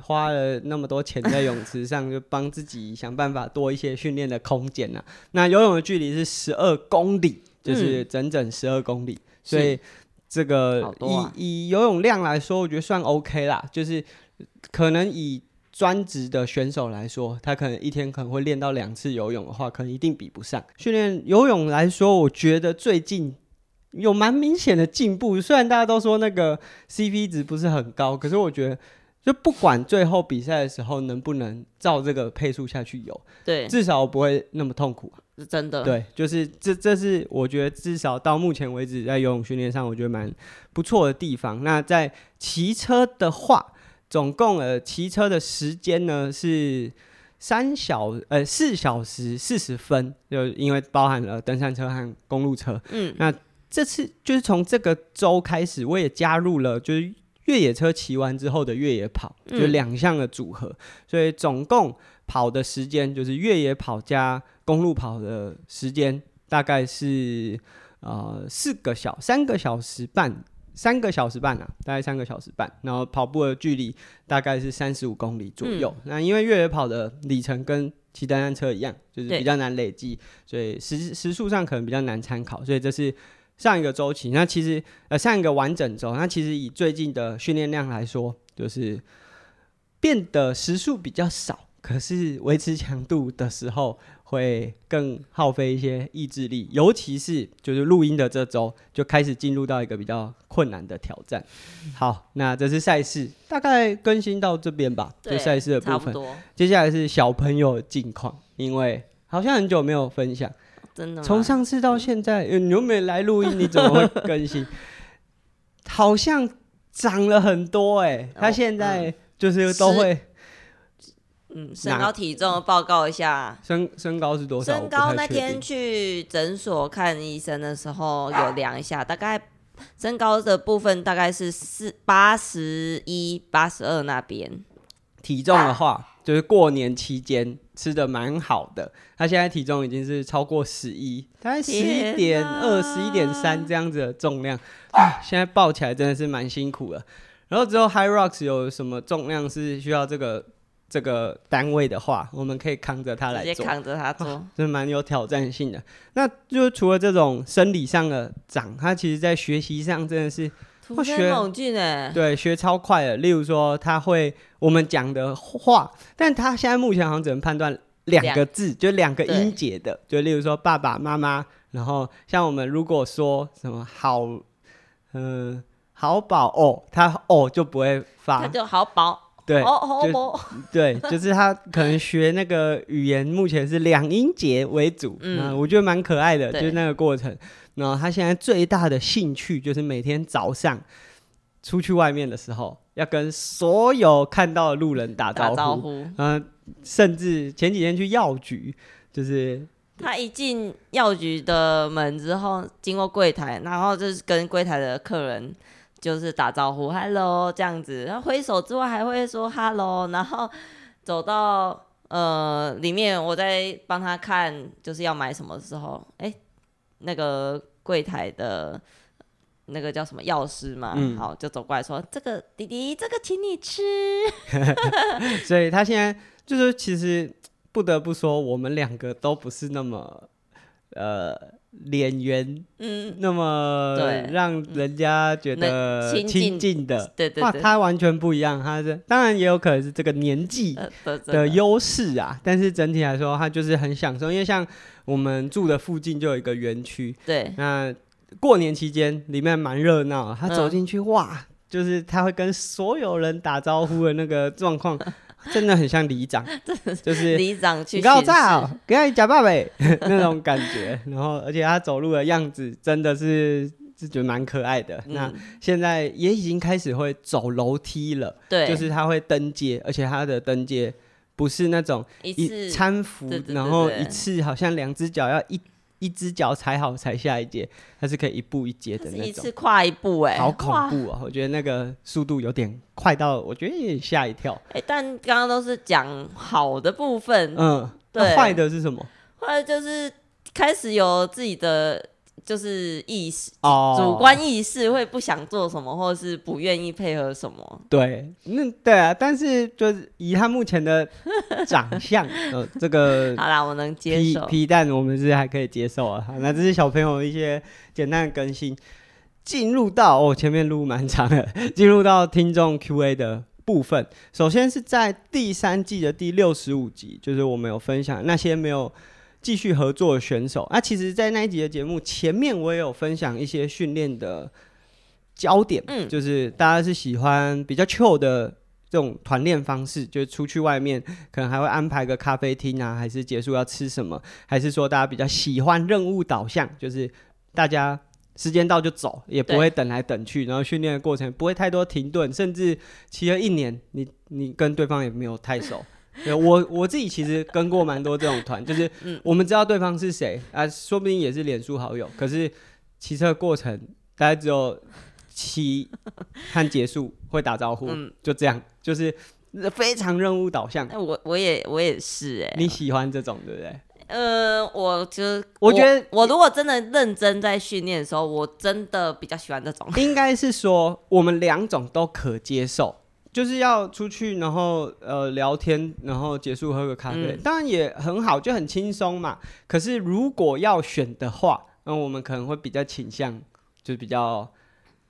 花了那么多钱在泳池上，就帮自己想办法多一些训练的空间啊。那游泳的距离是十二公里，就是整整十二公里，嗯，所以这个以、啊、以游泳量来说，我觉得算 OK 啦。就是可能以专职的选手来说，他可能一天可能会练到两次游泳的话，可能一定比不上。训练游泳来说，我觉得最近。有蛮明显的进步，虽然大家都说那个 CP 值不是很高，可是我觉得，就不管最后比赛的时候能不能照这个配速下去游，对，至少我不会那么痛苦，是真的。对，就是这这是我觉得至少到目前为止在游泳训练上，我觉得蛮不错的地方。那在骑车的话，总共呃骑车的时间呢是三小呃四小时四十分，就因为包含了登山车和公路车，嗯，那。这次就是从这个周开始，我也加入了就是越野车骑完之后的越野跑，就两项的组合，所以总共跑的时间就是越野跑加公路跑的时间大概是呃四个小三个小时半，三个小时半啊，大概三个小时半，然后跑步的距离大概是三十五公里左右。那因为越野跑的里程跟骑单单车一样，就是比较难累积，所以时时速上可能比较难参考，所以这是。上一个周期，那其实呃上一个完整周，那其实以最近的训练量来说，就是变得时数比较少，可是维持强度的时候会更耗费一些意志力，尤其是就是录音的这周就开始进入到一个比较困难的挑战。好，那这是赛事大概更新到这边吧，对，就赛事的部分。接下来是小朋友的近况，因为好像很久没有分享，真的，从上次到现在，嗯、你又没来录音，你怎么会更新？好像长了很多哎、欸，他现在就是都会。嗯，身高体重报告一下。身身高是多少？身高那天去诊所看医生的时候有量一下，大概身高的部分大概是四八十一、八十二那边。体重的话，就是过年期间吃的蛮好的，他现在体重已经是超过十一，大概十一点二、十一点三这样子的重量啊，现在抱起来真的是蛮辛苦的。然后之后 HYROX 有什么重量是需要这个？这个单位的话，我们可以扛着它来做，直接扛着它做，真的蛮有挑战性的。那就除了这种生理上的长，他其实在学习上真的是突飞猛进哎，对，学超快的。例如说，他会我们讲的话，但他现在目前好像只能判断两个字，就两个音节的，就例如说爸爸妈妈。然后像我们如果说什么好，嗯、呃，好宝哦，他哦就不会发，他就好宝。对，就 对，就是他可能学那个语言，目前是两音节为主，嗯，我觉得蛮可爱的，就是那个过程。然后他现在最大的兴趣就是每天早上出去外面的时候，要跟所有看到的路人打招呼，打招呼。嗯，甚至前几天去药局，就是他一进药局的门之后，经过柜台，然后就是跟柜台的客人。就是打招呼，hello 这样子，然后挥手之外还会说 hello，然后走到呃里面，我在帮他看就是要买什么的时候，哎、欸，那个柜台的那个叫什么药师嘛，嗯、好就走过来说，这个弟弟这个请你吃，所以他现在就是其实不得不说，我们两个都不是那么呃。脸圆，嗯，那么让人家觉得亲近的，对对，哇，他完全不一样。他是当然也有可能是这个年纪的优势啊，但是整体来说，他就是很享受。因为像我们住的附近就有一个园区，对，那过年期间里面蛮热闹，他走进去，哇，就是他会跟所有人打招呼的那个状况。真的很像里长，就是里长去，你告诉我，给他假爸爸那种感觉。然后，而且他走路的样子真的是是觉得蛮可爱的。嗯、那现在也已经开始会走楼梯了，对，就是他会登阶，而且他的登阶不是那种一搀扶，然后一次好像两只脚要一。一只脚踩好踩下一阶，它是可以一步一阶的那种，一次跨一步哎、欸，好恐怖啊！我觉得那个速度有点快到，我觉得有点吓一跳。哎、欸，但刚刚都是讲好的部分，嗯，对，坏的是什么？坏的就是开始有自己的。就是意识，oh, 主观意识会不想做什么，或者是不愿意配合什么。对，那对啊，但是就是以他目前的长相，呃，这个 好啦，我能接受。皮蛋我们是还可以接受啊。那这是小朋友一些简单的更新。进入到哦，前面录蛮长的，进入到听众 Q&A 的部分。首先是在第三季的第六十五集，就是我们有分享那些没有。继续合作的选手。啊，其实，在那一集的节目前面，我也有分享一些训练的焦点，嗯，就是大家是喜欢比较 chill 的这种团练方式，就是出去外面可能还会安排个咖啡厅啊，还是结束要吃什么，还是说大家比较喜欢任务导向，就是大家时间到就走，也不会等来等去，然后训练的过程不会太多停顿，甚至骑了一年，你你跟对方也没有太熟。对，我我自己其实跟过蛮多这种团，就是我们知道对方是谁啊，说不定也是脸书好友，可是骑车过程大概只有骑和结束会打招呼，嗯、就这样，就是非常任务导向。我我也我也是哎、欸，你喜欢这种对不对？呃，我就我觉得我，我如果真的认真在训练的时候，我真的比较喜欢这种。应该是说我们两种都可接受。就是要出去，然后呃聊天，然后结束喝个咖啡，嗯、当然也很好，就很轻松嘛。可是如果要选的话，那我们可能会比较倾向，就是比较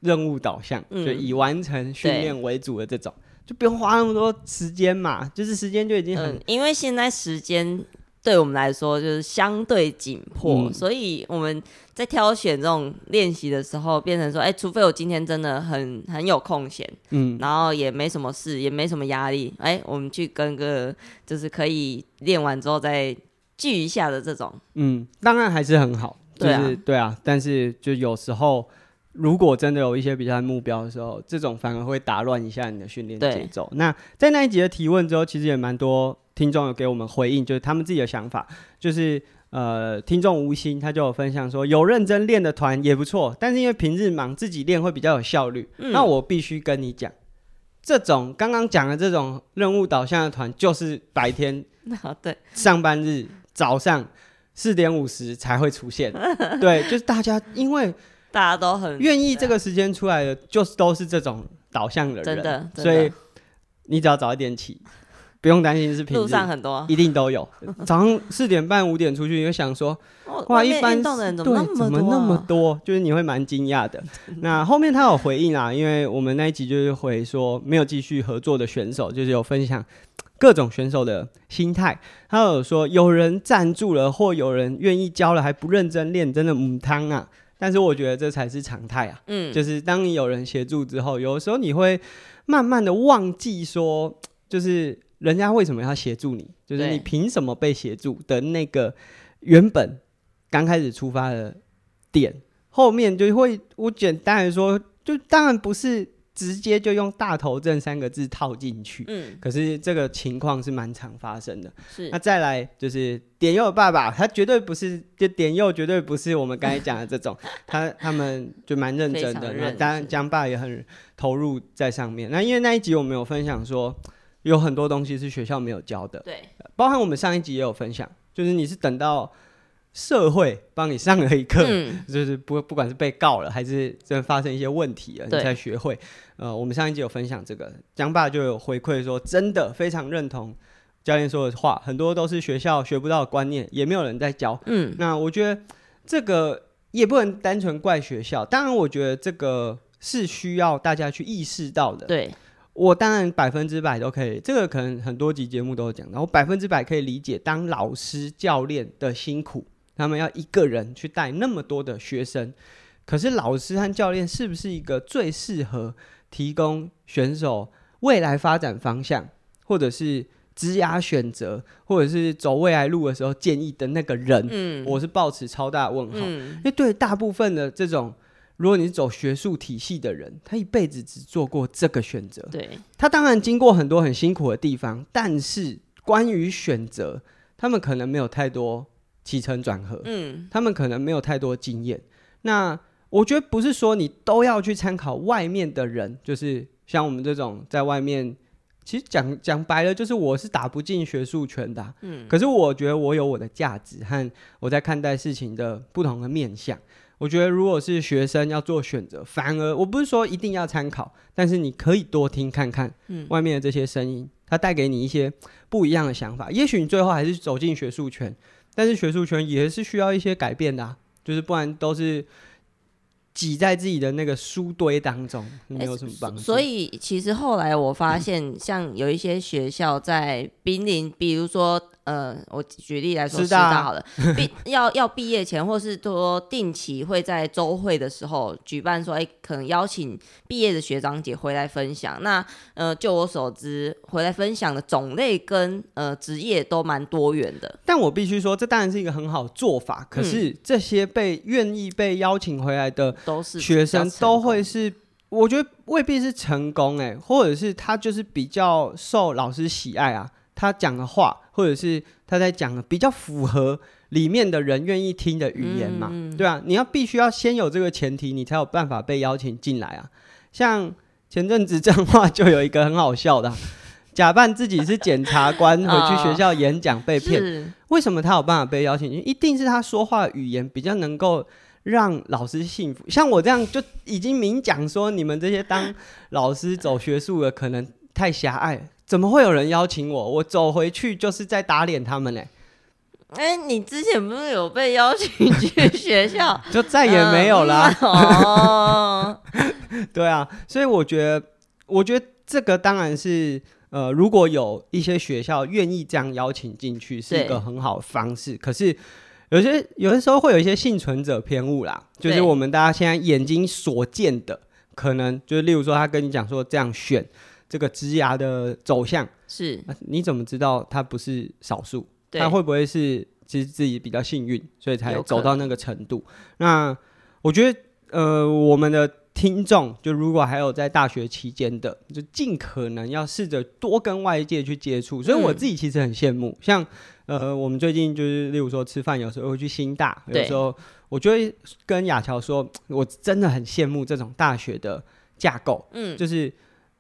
任务导向，嗯、就以完成训练为主的这种，就不用花那么多时间嘛，就是时间就已经很、嗯，因为现在时间对我们来说就是相对紧迫，嗯、所以我们在挑选这种练习的时候，变成说，哎、欸，除非我今天真的很很有空闲，嗯，然后也没什么事，也没什么压力，哎、欸，我们去跟个就是可以练完之后再聚一下的这种，嗯，当然还是很好，就是对啊，对啊，但是就有时候。如果真的有一些比赛目标的时候，这种反而会打乱一下你的训练节奏。那在那一集的提问之后，其实也蛮多听众有给我们回应，就是他们自己的想法。就是呃，听众吴昕他就有分享说，有认真练的团也不错，但是因为平日忙，自己练会比较有效率。嗯、那我必须跟你讲，这种刚刚讲的这种任务导向的团，就是白天 对上班日早上四点五十才会出现。对，就是大家因为。大家都很愿意这个时间出来的，就是都是这种导向的人，真的。所以你只要早一点起，不用担心是平日，路上很多一定都有。早上四点半五点出去，你会想说，哇，一般动的人怎么怎么那么多？就是你会蛮惊讶的。那后面他有回应啊，因为我们那一集就是回说没有继续合作的选手，就是有分享各种选手的心态。他有说有人赞助了，或有人愿意教了还不认真练，真的母汤啊。但是我觉得这才是常态啊，嗯，就是当你有人协助之后，有的时候你会慢慢的忘记说，就是人家为什么要协助你，就是你凭什么被协助的那个原本刚开始出发的点，后面就会我简单来说，就当然不是。直接就用大头症三个字套进去，嗯，可是这个情况是蛮常发生的。是，那再来就是点佑爸爸，他绝对不是，就点佑绝对不是我们刚才讲的这种，他他们就蛮认真的，那当然江爸也很投入在上面。那因为那一集我们有分享说，有很多东西是学校没有教的，对，包含我们上一集也有分享，就是你是等到。社会帮你上了一课，嗯、就是不不管是被告了，还是真的发生一些问题了，你才学会。呃，我们上一集有分享这个，江爸就有回馈说，真的非常认同教练说的话，很多都是学校学不到的观念，也没有人在教。嗯，那我觉得这个也不能单纯怪学校，当然我觉得这个是需要大家去意识到的。对，我当然百分之百都可以，这个可能很多集节目都有讲到，我百分之百可以理解当老师教练的辛苦。他们要一个人去带那么多的学生，可是老师和教练是不是一个最适合提供选手未来发展方向，或者是职涯选择，或者是走未来路的时候建议的那个人？嗯，我是抱持超大问号，嗯，因为对大部分的这种，如果你是走学术体系的人，他一辈子只做过这个选择，对，他当然经过很多很辛苦的地方，但是关于选择，他们可能没有太多。起承转合，嗯，他们可能没有太多经验。那我觉得不是说你都要去参考外面的人，就是像我们这种在外面，其实讲讲白了，就是我是打不进学术圈的啊，嗯。可是我觉得我有我的价值和我在看待事情的不同的面向。我觉得如果是学生要做选择，反而我不是说一定要参考，但是你可以多听看看，嗯，外面的这些声音，它带给你一些不一样的想法。也许你最后还是走进学术圈。但是学术圈也是需要一些改变的啊，就是不然都是挤在自己的那个书堆当中，没有什么帮助。所以其实后来我发现，像有一些学校在濒临，比如说。呃，我举例来说，师大好了，毕 要要毕业前，或是说定期会在周会的时候举办，说，哎、欸，可能邀请毕业的学长姐回来分享。那呃，就我所知，回来分享的种类跟呃职业都蛮多元的。但我必须说，这当然是一个很好做法。可是这些被愿意被邀请回来的都是学生，都会是我觉得未必是成功哎、欸，或者是他就是比较受老师喜爱啊。他讲的话，或者是他在讲的比较符合里面的人愿意听的语言嘛？嗯、对啊，你要必须要先有这个前提，你才有办法被邀请进来啊。像前阵子这样话就有一个很好笑的、啊，假扮自己是检察官回去学校演讲被骗，哦、为什么他有办法被邀请？一定是他说话语言比较能够让老师信服。像我这样就已经明讲说，你们这些当老师走学术的可能太狭隘。怎么会有人邀请我？我走回去就是在打脸他们呢。哎、欸，你之前不是有被邀请去学校，就再也没有啦。嗯、哦，对啊，所以我觉得，我觉得这个当然是呃，如果有一些学校愿意这样邀请进去，是一个很好的方式。可是有些有的时候会有一些幸存者偏误啦，就是我们大家现在眼睛所见的，可能就是例如说他跟你讲说这样选这个职涯的走向是，你怎么知道他不是少数？他会不会是其实自己比较幸运，所以才走到那个程度？那我觉得呃，我们的。听众就如果还有在大学期间的，就尽可能要试着多跟外界去接触。所以我自己其实很羡慕，嗯、像呃，我们最近就是例如说吃饭，有时候会去新大，有时候我就会跟雅乔说，我真的很羡慕这种大学的架构。嗯，就是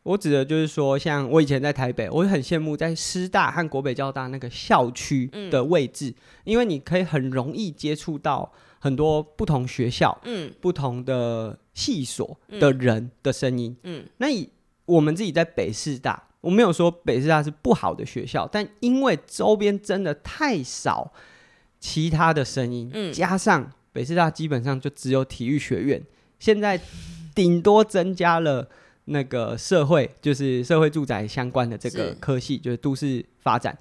我指的就是说，像我以前在台北，我很羡慕在师大和国北交大那个校区的位置，嗯，因为你可以很容易接触到很多不同学校，嗯，不同的。系所的人的声音，嗯，那以我们自己在北师大，我没有说北师大是不好的学校，但因为周边真的太少其他的声音，嗯，加上北师大基本上就只有体育学院，现在顶多增加了那个社会，就是社会住宅相关的这个科系，就是都市发展。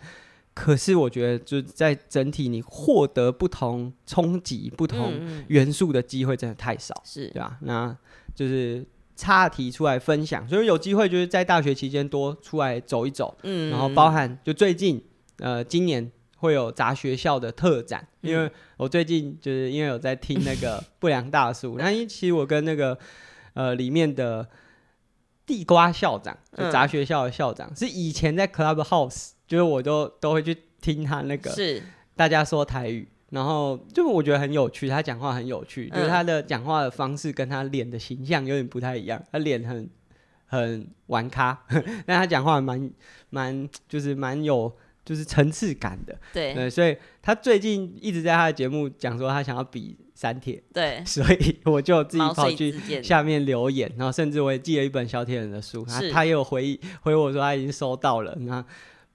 可是我觉得，就在整体你获得不同冲击、不同元素的机会真的太少，是。对吧？那就是岔题出来分享，所以有机会就是在大学期间多出来走一走，嗯，然后包含就最近呃今年会有杂学校的特展，因为我最近就是因为有在听那个不良大叔，那一期我跟那个呃里面的地瓜校长，就杂学校的校长，是以前在 Clubhouse。就是我都都会去听他那个，是。大家说台语，然后就我觉得很有趣，他讲话很有趣，就是他的讲话的方式跟他脸的形象有点不太一样，他脸很很玩咖，但他讲话蛮蛮就是蛮有就是层次感的，对，对，所以他最近一直在他的节目讲说他想要比三铁，对，所以我就自己跑去下面留言，然后甚至我也寄了一本小铁人的书，他他也有回回我说他已经收到了，那。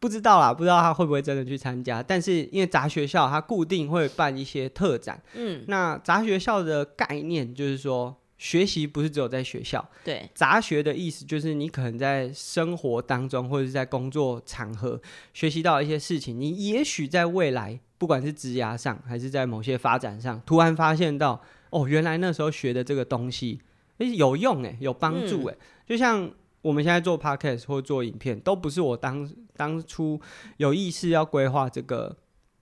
不知道啦，不知道他会不会真的去参加。但是因为杂学校，他固定会办一些特展。嗯，那杂学校的概念就是说，学习不是只有在学校。对，杂学的意思就是你可能在生活当中或者是在工作场合学习到一些事情。你也许在未来，不管是职涯上还是在某些发展上，突然发现到哦，原来那时候学的这个东西，诶，有用诶，有帮助诶，嗯，就像。我们现在做 podcast 或做影片，都不是我当当初有意识要规划这个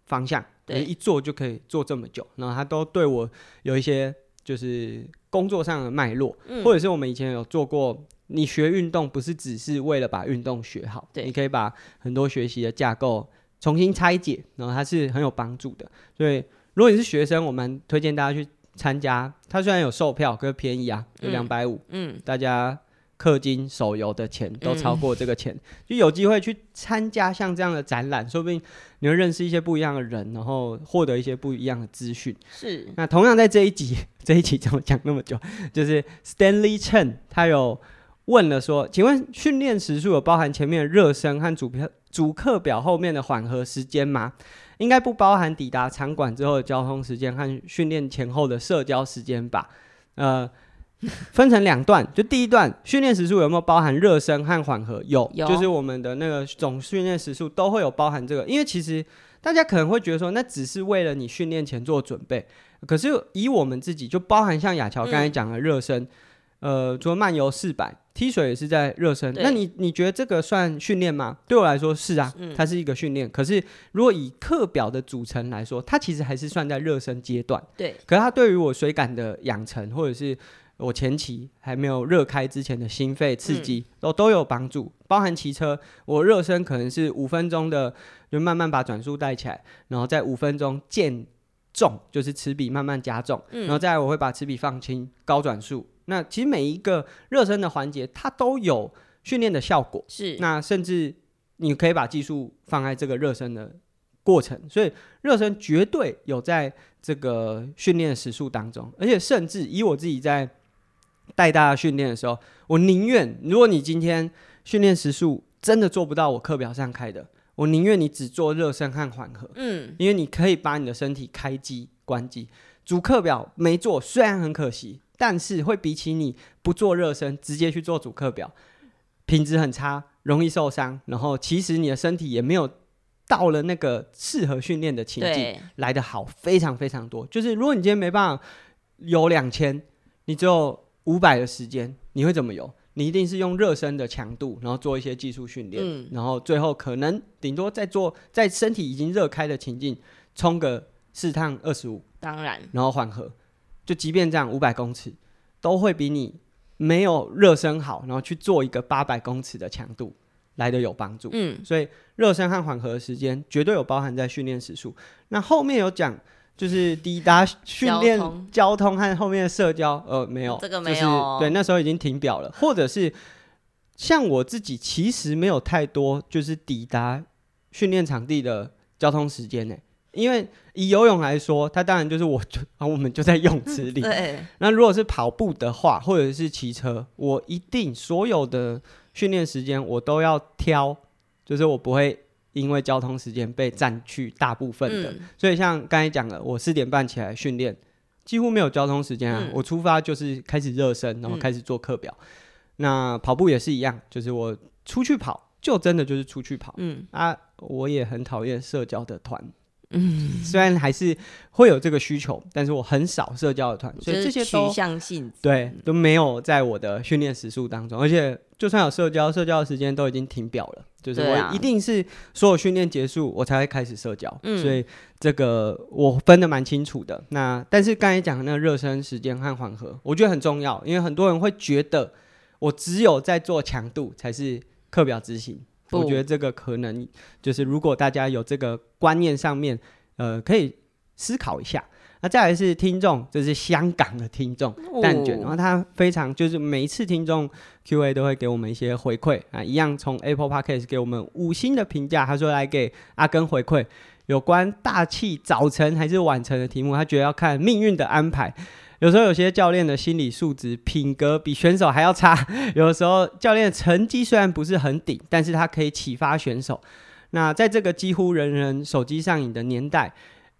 方向，对，一做就可以做这么久。然后他都对我有一些就是工作上的脉络，嗯，或者是我们以前有做过。你学运动不是只是为了把运动学好，对，你可以把很多学习的架构重新拆解，然后它是很有帮助的。所以如果你是学生，我们推荐大家去参加。它虽然有售票，可是便宜啊，有两百五，嗯，大家。氪金手游的钱都超过这个钱，嗯、就有机会去参加像这样的展览，说不定你会认识一些不一样的人，然后获得一些不一样的资讯。是。那同样在这一集，这一集怎么讲那么久？就是 Stanley Chen 他有问了说，请问训练时数有包含前面的热身和主票主课表后面的缓和时间吗？应该不包含抵达场馆之后的交通时间和训练前后的社交时间吧？呃。分成两段，就第一段训练时数有没有包含热身和缓和？有，有，就是我们的那个总训练时数都会有包含这个。因为其实大家可能会觉得说，那只是为了你训练前做准备。可是以我们自己，就包含像雅乔刚才讲的热身，嗯、呃，除了慢游四百、踢水也是在热身。那你你觉得这个算训练吗？对我来说是啊，它是一个训练。可是如果以课表的组成来说，它其实还是算在热身阶段。对，可是它对于我水感的养成或者是。我前期还没有热开之前的心肺刺激都、嗯、都有帮助，包含骑车，我热身可能是五分钟的，就慢慢把转速带起来，然后在五分钟渐重，就是齿比慢慢加重，嗯、然后再来我会把齿比放轻，高转速。那其实每一个热身的环节，它都有训练的效果。是，那甚至你可以把技术放在这个热身的过程，所以热身绝对有在这个训练时数当中，而且甚至以我自己在。带大家训练的时候，我宁愿如果你今天训练时数真的做不到我课表上开的，我宁愿你只做热身和缓和，嗯，因为你可以把你的身体开机关机。主课表没做，虽然很可惜，但是会比起你不做热身直接去做主课表，品质很差，容易受伤，然后其实你的身体也没有到了那个适合训练的情境来的好，非常非常多。就是如果你今天没办法游两千，你只有五百的时间，你会怎么游？你一定是用热身的强度，然后做一些技术训练，嗯、然后最后可能顶多再做在身体已经热开的情境，冲个四趟二十五，当然，然后缓和，就即便这样五百公尺都会比你没有热身好，然后去做一个八百公尺的强度来的有帮助。嗯，所以热身和缓和的时间绝对有包含在训练时数。那后面有讲。就是抵达训练交通和后面的社交，呃，没有，这个没有，对，那时候已经停表了。或者是像我自己，其实没有太多，就是抵达训练场地的交通时间呢。因为以游泳来说，它当然就是我就啊，我们就在泳池里。对。那如果是跑步的话，或者是骑车，我一定所有的训练时间我都要挑，就是我不会。因为交通时间被占去大部分的，嗯、所以像刚才讲的，我四点半起来训练，几乎没有交通时间啊。嗯、我出发就是开始热身，然后开始做课表。嗯、那跑步也是一样，就是我出去跑，就真的就是出去跑。嗯啊，我也很讨厌社交的团。嗯，虽然还是会有这个需求，但是我很少社交的团，所以这些都取向性对都没有在我的训练时数当中。而且就算有社交，社交的时间都已经停表了，就是我一定是所有训练结束我才会开始社交，嗯、所以这个我分的蛮清楚的。那但是刚才讲的那个热身时间和缓和，我觉得很重要，因为很多人会觉得我只有在做强度才是课表执行。我觉得这个可能就是，如果大家有这个观念上面，呃，可以思考一下。那再来是听众，这是香港的听众蛋卷，然后他非常就是每一次听众 Q&A 都会给我们一些回馈啊，一样从 Apple Podcast 给我们五星的评价，他说来给阿根回馈有关大气早晨还是晚晨的题目，他觉得要看命运的安排。有时候有些教练的心理素质、品格比选手还要差。有的时候教练成绩虽然不是很顶，但是他可以启发选手。那在这个几乎人人手机上瘾的年代，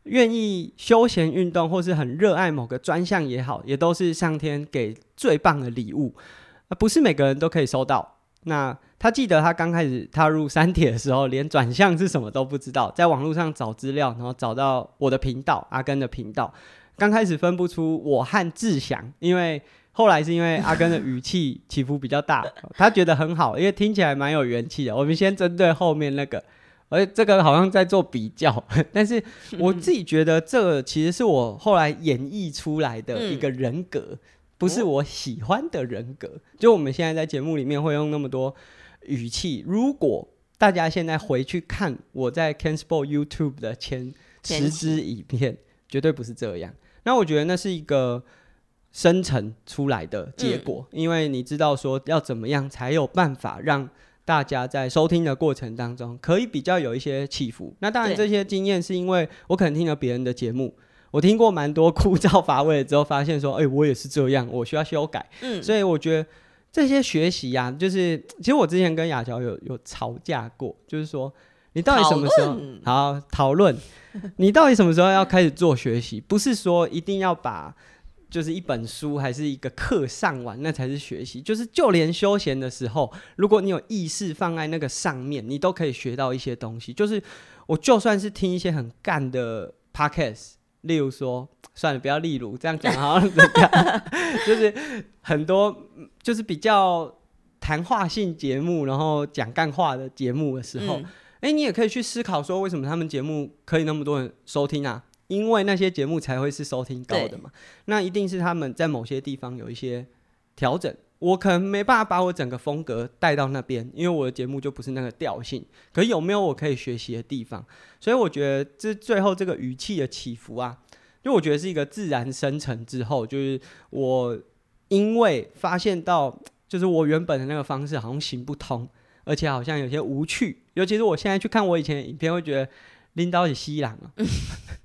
愿意休闲运动或是很热爱某个专项也好，也都是上天给最棒的礼物。不是每个人都可以收到。那他记得他刚开始踏入山铁的时候，连转向是什么都不知道，在网络上找资料，然后找到我的频道阿根的频道。刚开始分不出我和志祥，因为后来是因为阿根的语气起伏比较大，他觉得很好，因为听起来蛮有元气的。我们先针对后面那个，而这个好像在做比较，但是我自己觉得这个其实是我后来演绎出来的一个人格，不是我喜欢的人格。就我们现在在节目里面会用那么多语气，如果大家现在回去看我在 CanSport YouTube 的前十支影片，绝对不是这样。那我觉得那是一个生成出来的结果，嗯、因为你知道说要怎么样才有办法让大家在收听的过程当中可以比较有一些起伏。那当然这些经验是因为我可能听了别人的节目，我听过蛮多枯燥乏味之后，发现说，哎、欸，我也是这样，我需要修改。嗯，所以我觉得这些学习呀、啊，就是其实我之前跟雅乔有有吵架过，就是说。你到底什么时候好讨论？你到底什么时候要开始做学习？不是说一定要把就是一本书还是一个课上完，那才是学习。就是就连休闲的时候，如果你有意识放在那个上面，你都可以学到一些东西。就是我就算是听一些很干的 podcast，例如说，算了，不要例如这样讲好像怎样，就是很多就是比较谈话性节目，然后讲干话的节目的时候。嗯哎，你也可以去思考说，为什么他们节目可以那么多人收听啊？因为那些节目才会是收听高的嘛。那一定是他们在某些地方有一些调整。我可能没办法把我整个风格带到那边，因为我的节目就不是那个调性。可有没有我可以学习的地方？所以我觉得这最后这个语气的起伏啊，就我觉得是一个自然生成之后，就是我因为发现到，就是我原本的那个方式好像行不通。而且好像有些无趣，尤其是我现在去看我以前的影片，会觉得拎刀是西郎啊，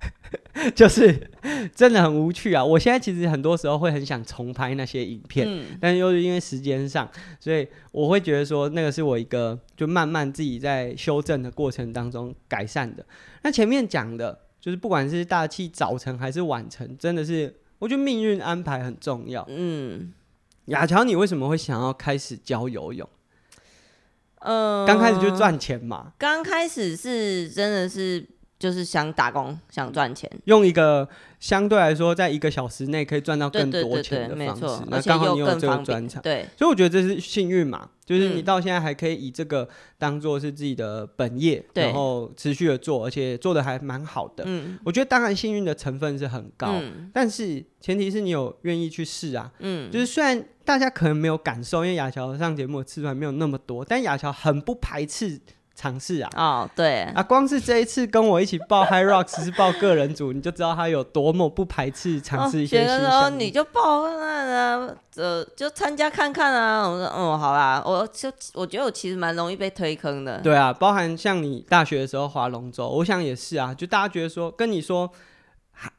就是真的很无趣啊。我现在其实很多时候会很想重拍那些影片，嗯、但是又是因为时间上，所以我会觉得说那个是我一个就慢慢自己在修正的过程当中改善的。那前面讲的就是不管是大气早晨还是晚晨，真的是我觉得命运安排很重要。嗯，雅乔，你为什么会想要开始教游泳？呃，刚开始就赚钱嘛。刚开始是真的是就是想打工，想赚钱，用一个。相对来说，在一个小时内可以赚到更多钱的方式，那刚好你有这个专长，对，所以我觉得这是幸运嘛，就是你到现在还可以以这个当做是自己的本业，嗯、然后持续的做，而且做的还蛮好的。嗯，我觉得当然幸运的成分是很高，嗯、但是前提是你有愿意去试啊。嗯，就是虽然大家可能没有感受，因为雅乔上节目的次数还没有那么多，但雅乔很不排斥。尝试啊！哦，对啊，光是这一次跟我一起报 High Rocks 是报个人组，你就知道他有多么不排斥尝试一些新项目。你就报啊呃，就参加看看啊。我说，嗯，好啦，我就我觉得我其实蛮容易被推坑的。对啊，包含像你大学的时候划龙舟，我想也是啊。就大家觉得说，跟你说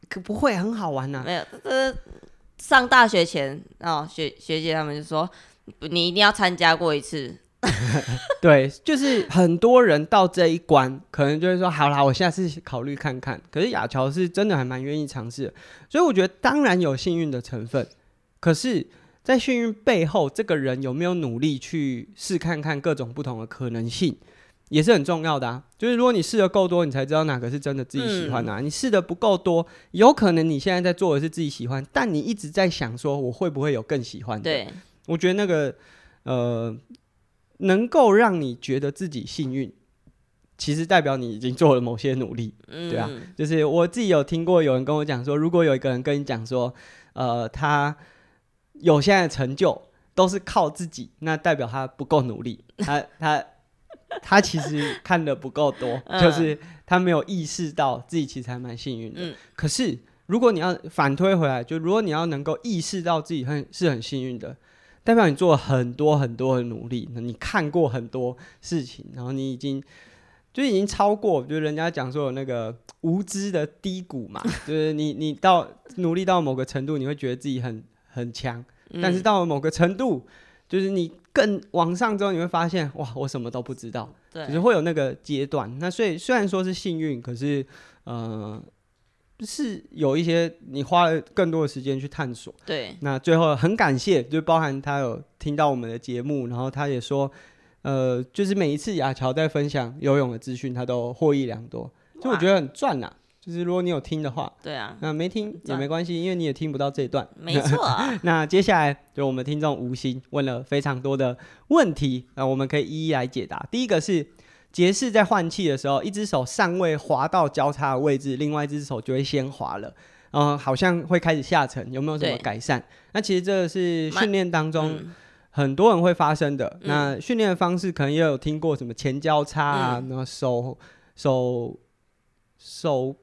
可不会很好玩呐、啊？没有，呃，上大学前哦，学学姐他们就说，你一定要参加过一次。对，就是很多人到这一关，可能就会说：“好啦，我下次考虑看看。”可是雅乔是真的还蛮愿意尝试的，所以我觉得当然有幸运的成分。可是，在幸运背后，这个人有没有努力去试看看各种不同的可能性，也是很重要的啊。就是如果你试的够多，你才知道哪个是真的自己喜欢的啊。嗯。你试的不够多，有可能你现在在做的是自己喜欢，但你一直在想说：“我会不会有更喜欢的？”对，我觉得那个呃。能够让你觉得自己幸运，其实代表你已经做了某些努力，嗯、对啊。就是我自己有听过有人跟我讲说，如果有一个人跟你讲说，呃，他有现在的成就都是靠自己，那代表他不够努力，他他他其实看的不够多，就是他没有意识到自己其实还蛮幸运的。嗯、可是如果你要反推回来，就如果你要能够意识到自己很是很幸运的。代表你做了很多很多的努力，你看过很多事情，然后你已经就已经超过，就是人家讲说有那个无知的低谷嘛，就是你你到努力到某个程度，你会觉得自己很很强，但是到了某个程度，就是你更往上之后，你会发现哇，我什么都不知道，对，就是会有那个阶段。那所以虽然说是幸运，可是呃。是有一些你花了更多的时间去探索，对。那最后很感谢，就包含他有听到我们的节目，然后他也说，呃，就是每一次亚乔在分享游泳的资讯，他都获益良多，就我觉得很赚呐。就是如果你有听的话，对啊，那没听也没关系，因为你也听不到这一段，没错啊。那接下来就我们听众吴昕问了非常多的问题，那我们可以一一来解答。第一个是。蝶式在换气的时候，一只手尚未滑到交叉的位置，另外一只手就会先滑了，嗯，好像会开始下沉，有没有什么改善？那其实这个是训练当中很多人会发生的。嗯、那训练的方式可能也有听过什么前交叉啊，然后、嗯、手手手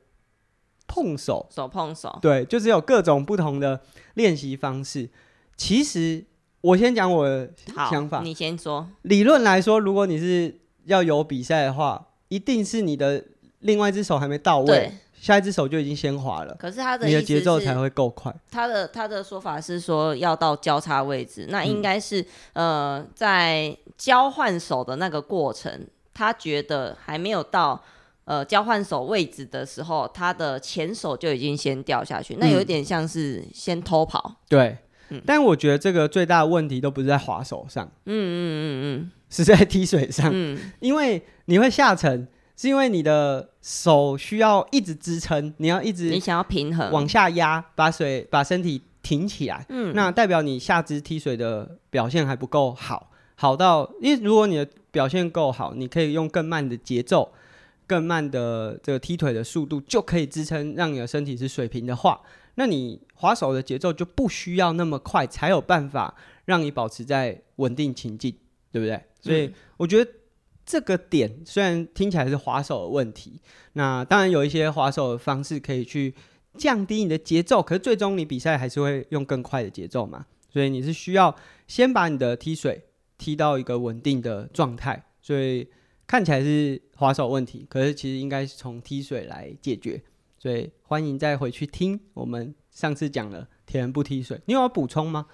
碰手，手碰手，对，就是有各种不同的练习方式。其实我先讲我的想法，你先说。理论来说，如果你是要有比赛的话，一定是你的另外一只手还没到位，对下一只手就已经先滑了。可是他的你的节奏才会够快。他的他的说法是说要到交叉位置，那应该是、嗯、呃在交换手的那个过程，他觉得还没有到呃交换手位置的时候，他的前手就已经先掉下去，那有点像是先偷跑。对，嗯、但我觉得这个最大的问题都不是在滑手上。嗯嗯嗯嗯。嗯嗯是在踢水上，嗯、因为你会下沉，是因为你的手需要一直支撑，你要一直你想要平衡。往下压，把水把身体挺起来，嗯，那代表你下肢踢水的表现还不够好，好到因为如果你的表现够好，你可以用更慢的节奏、更慢的这个踢腿的速度，就可以支撑让你的身体是水平的话，那你滑手的节奏就不需要那么快，才有办法让你保持在稳定情境，对不对？所以我觉得这个点虽然听起来是滑手的问题，那当然有一些滑手的方式可以去降低你的节奏，可是最终你比赛还是会用更快的节奏嘛。所以你是需要先把你的踢水踢到一个稳定的状态。所以看起来是滑手问题，可是其实应该是从踢水来解决。所以欢迎再回去听我们上次讲了铁人不踢水，你有要补充吗？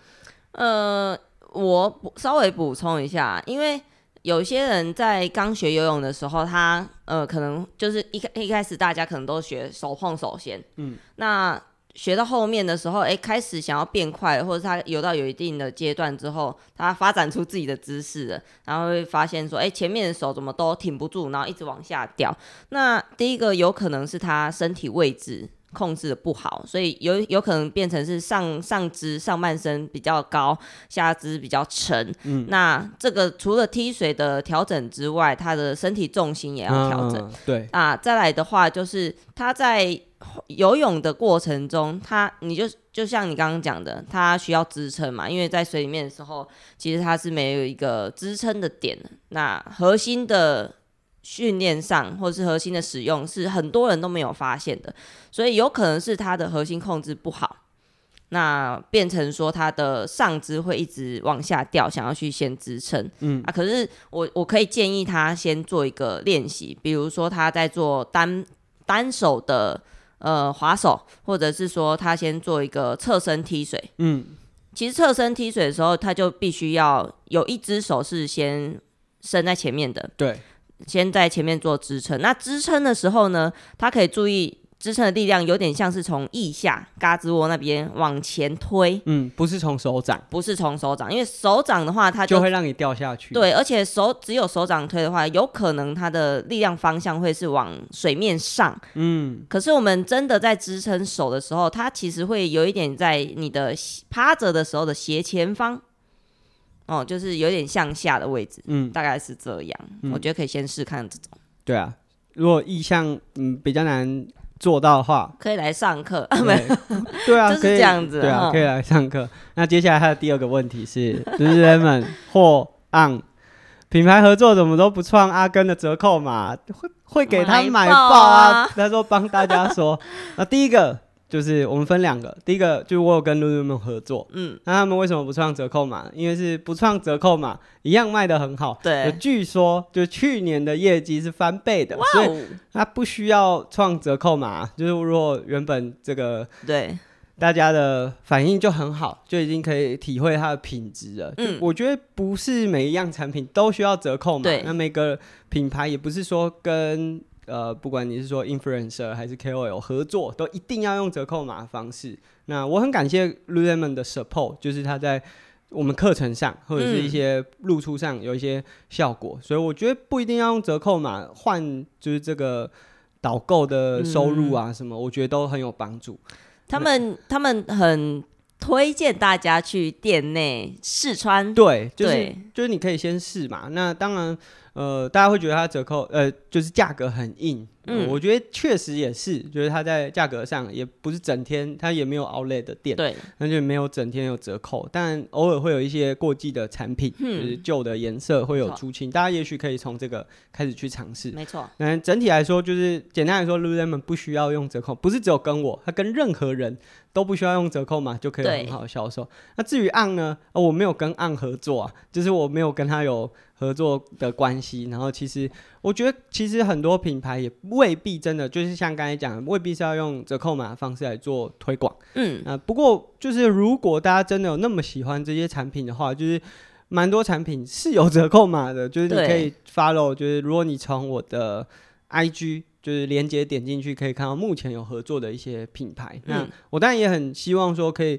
呃。我补稍微补充一下，因为有些人在刚学游泳的时候，他呃可能就是一开一开始大家可能都学手碰手先，嗯，那学到后面的时候，哎，开始想要变快，或者他游到有一定的阶段之后，他发展出自己的姿势了，然后会发现说，哎，前面的手怎么都挺不住，然后一直往下掉。那第一个有可能是他身体位置控制的不好，所以有有可能变成是上上肢上半身比较高，下肢比较沉。嗯，那这个除了踢水的调整之外，他的身体重心也要调整。嗯、对啊，再来的话就是他在。游泳的过程中，他你就就像你刚刚讲的，它需要支撑嘛，因为在水里面的时候，其实它是没有一个支撑的点。那核心的训练上，或是核心的使用，是很多人都没有发现的，所以有可能是他的核心控制不好，那变成说他的上肢会一直往下掉，想要去先支撑。嗯啊，可是我我可以建议他先做一个练习，比如说他在做单单手的。呃，划手，或者是说他先做一个侧身踢水。嗯，其实侧身踢水的时候，他就必须要有一只手是先伸在前面的。对，先在前面做支撑。那支撑的时候呢，他可以注意。支撑的力量有点像是从腋下胳肢窝那边往前推，嗯，不是从手掌，不是从手掌，因为手掌的话，它就，就会让你掉下去。对，而且手只有手掌推的话，有可能它的力量方向会是往水面上，嗯。可是我们真的在支撑手的时候，它其实会有一点在你的趴着的时候的斜前方，哦，就是有点向下的位置，嗯，大概是这样。嗯，我觉得可以先试看这种。对啊，如果意向嗯比较难。做到的话，可以来上课。对 啊，就是这样子。对啊，可以来上课。那接下来他的第二个问题是，Lululemon 或 On 品牌合作怎么都不创阿根的折扣码，会会给他买爆啊？他说帮大家说。那第一个。就是我们分两个，第一个就是我有跟 Lululemon 合作，嗯，那他们为什么不创折扣码？因为是不创折扣码，一样卖得很好，对。据说就去年的业绩是翻倍的，所以他不需要创折扣码。就是如果原本这个对大家的反应就很好，就已经可以体会它的品质了。嗯，我觉得不是每一样产品都需要折扣码，那每个品牌也不是说跟。呃，不管你是说 influencer 还是 KOL 合作，都一定要用折扣码的方式。那我很感谢 Lululemon 的 support，就是他在我们课程上或者是一些露出上有一些效果，嗯、所以我觉得不一定要用折扣码换，就是这个导购的收入啊什么，嗯、我觉得都很有帮助。他们他们很推荐大家去店内试穿，对，就是就是你可以先试嘛。那当然。呃，大家会觉得它折扣，呃，就是价格很硬。嗯，我觉得确实也是，就是它在价格上也不是整天，它也没有 outlet 的店，对，那就没有整天有折扣，但偶尔会有一些过季的产品，嗯、就是旧的颜色会有出清，大家也许可以从这个开始去尝试。没错，嗯整体来说，就是简单来说，Lululemon 不需要用折扣，不是只有跟我，它跟任何人都不需要用折扣嘛，就可以很好销售。那至于 On 呢，呃，我没有跟 On 合作啊，就是我没有跟他有。合作的关系，然后其实我觉得，其实很多品牌也未必真的就是像刚才讲的，未必是要用折扣码的方式来做推广。嗯啊、呃，不过就是如果大家真的有那么喜欢这些产品的话，就是蛮多产品是有折扣码的，就是你可以 follow，就是如果你从我的 IG 就是连接点进去，可以看到目前有合作的一些品牌。嗯、那我当然也很希望说可以。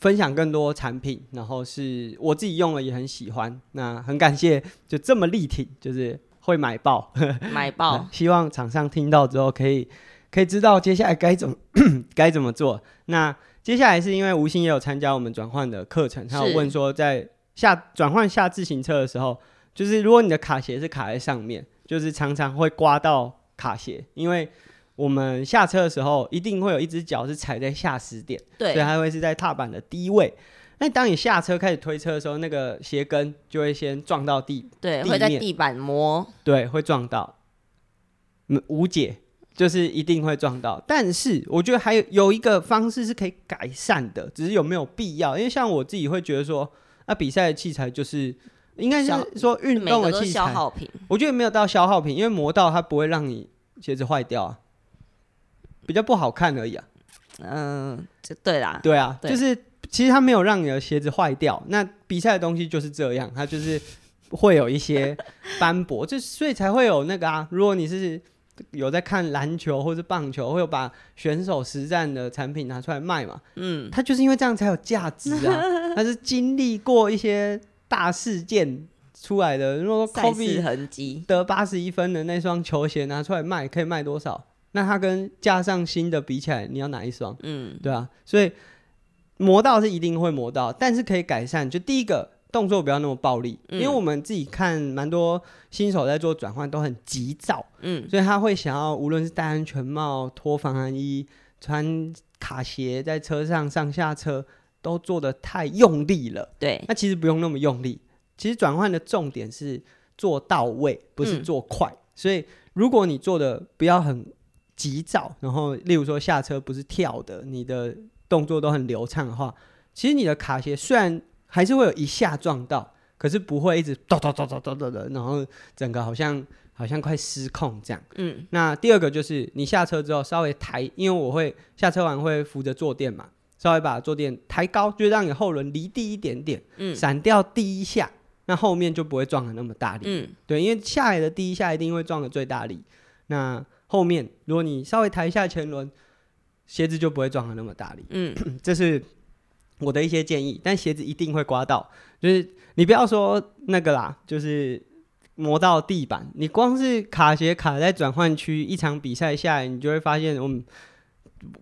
分享更多产品，然后是我自己用了也很喜欢，那很感谢，就这么力挺，就是会买爆，买 爆、嗯。希望厂商听到之后可以可以知道接下来该怎么 该怎么做。那接下来是因为吴昕也有参加我们转换的课程，他有问说在下转换下自行车的时候，就是如果你的卡鞋是卡在上面，就是常常会刮到卡鞋，因为。我们下车的时候，一定会有一只脚是踩在下石点，对，所以它会是在踏板的低位。那当你下车开始推车的时候，那个鞋跟就会先撞到地，对，地会在地板磨，对，会撞到。嗯，无解，就是一定会撞到。但是我觉得还有有一个方式是可以改善的，只是有没有必要？因为像我自己会觉得说，那、啊、比赛的器材就是应该是说运动的器材，消耗品。我觉得没有到消耗品，因为磨到它不会让你鞋子坏掉啊。比较不好看而已啊，嗯，这对啦，对啊，对就是其实它没有让你的鞋子坏掉。那比赛的东西就是这样，它就是会有一些斑驳，就所以才会有那个啊。如果你是有在看篮球或者棒球，会有把选手实战的产品拿出来卖嘛？嗯，它就是因为这样才有价值啊！它是经历过一些大事件出来的。如果说 Kobe 痕迹得八十一分的那双球鞋拿出来卖，可以卖多少？那它跟架上新的比起来，你要哪一双？嗯，对啊，所以磨到是一定会磨到，但是可以改善。就第一个。动作不要那么暴力，因为我们自己看蛮多新手在做转换都很急躁，嗯，所以他会想要无论是戴安全帽、脱防寒衣、穿卡鞋，在车上上下车都做的太用力了。对，那其实不用那么用力。其实转换的重点是做到位，不是做快。嗯，所以如果你做的不要很急躁，然后例如说下车不是跳的，你的动作都很流畅的话，其实你的卡鞋虽然还是会有一下撞到，可是不会一直咚咚咚咚咚咚的，然后整个好像好像快失控这样。嗯，那第二个就是你下车之后稍微抬，因为我会下车完会扶着坐垫嘛，稍微把坐垫抬高，就让你后轮离地一点点，嗯，闪掉第一下，那后面就不会撞的那么大力。嗯，对，因为下来的第一下一定会撞的最大力，那后面如果你稍微抬一下前轮，鞋子就不会撞的那么大力。嗯，这是。我的一些建议，但鞋子一定会刮到，就是你不要说那个啦，就是磨到地板，你光是卡鞋卡在转换区，一场比赛下来，你就会发现，我们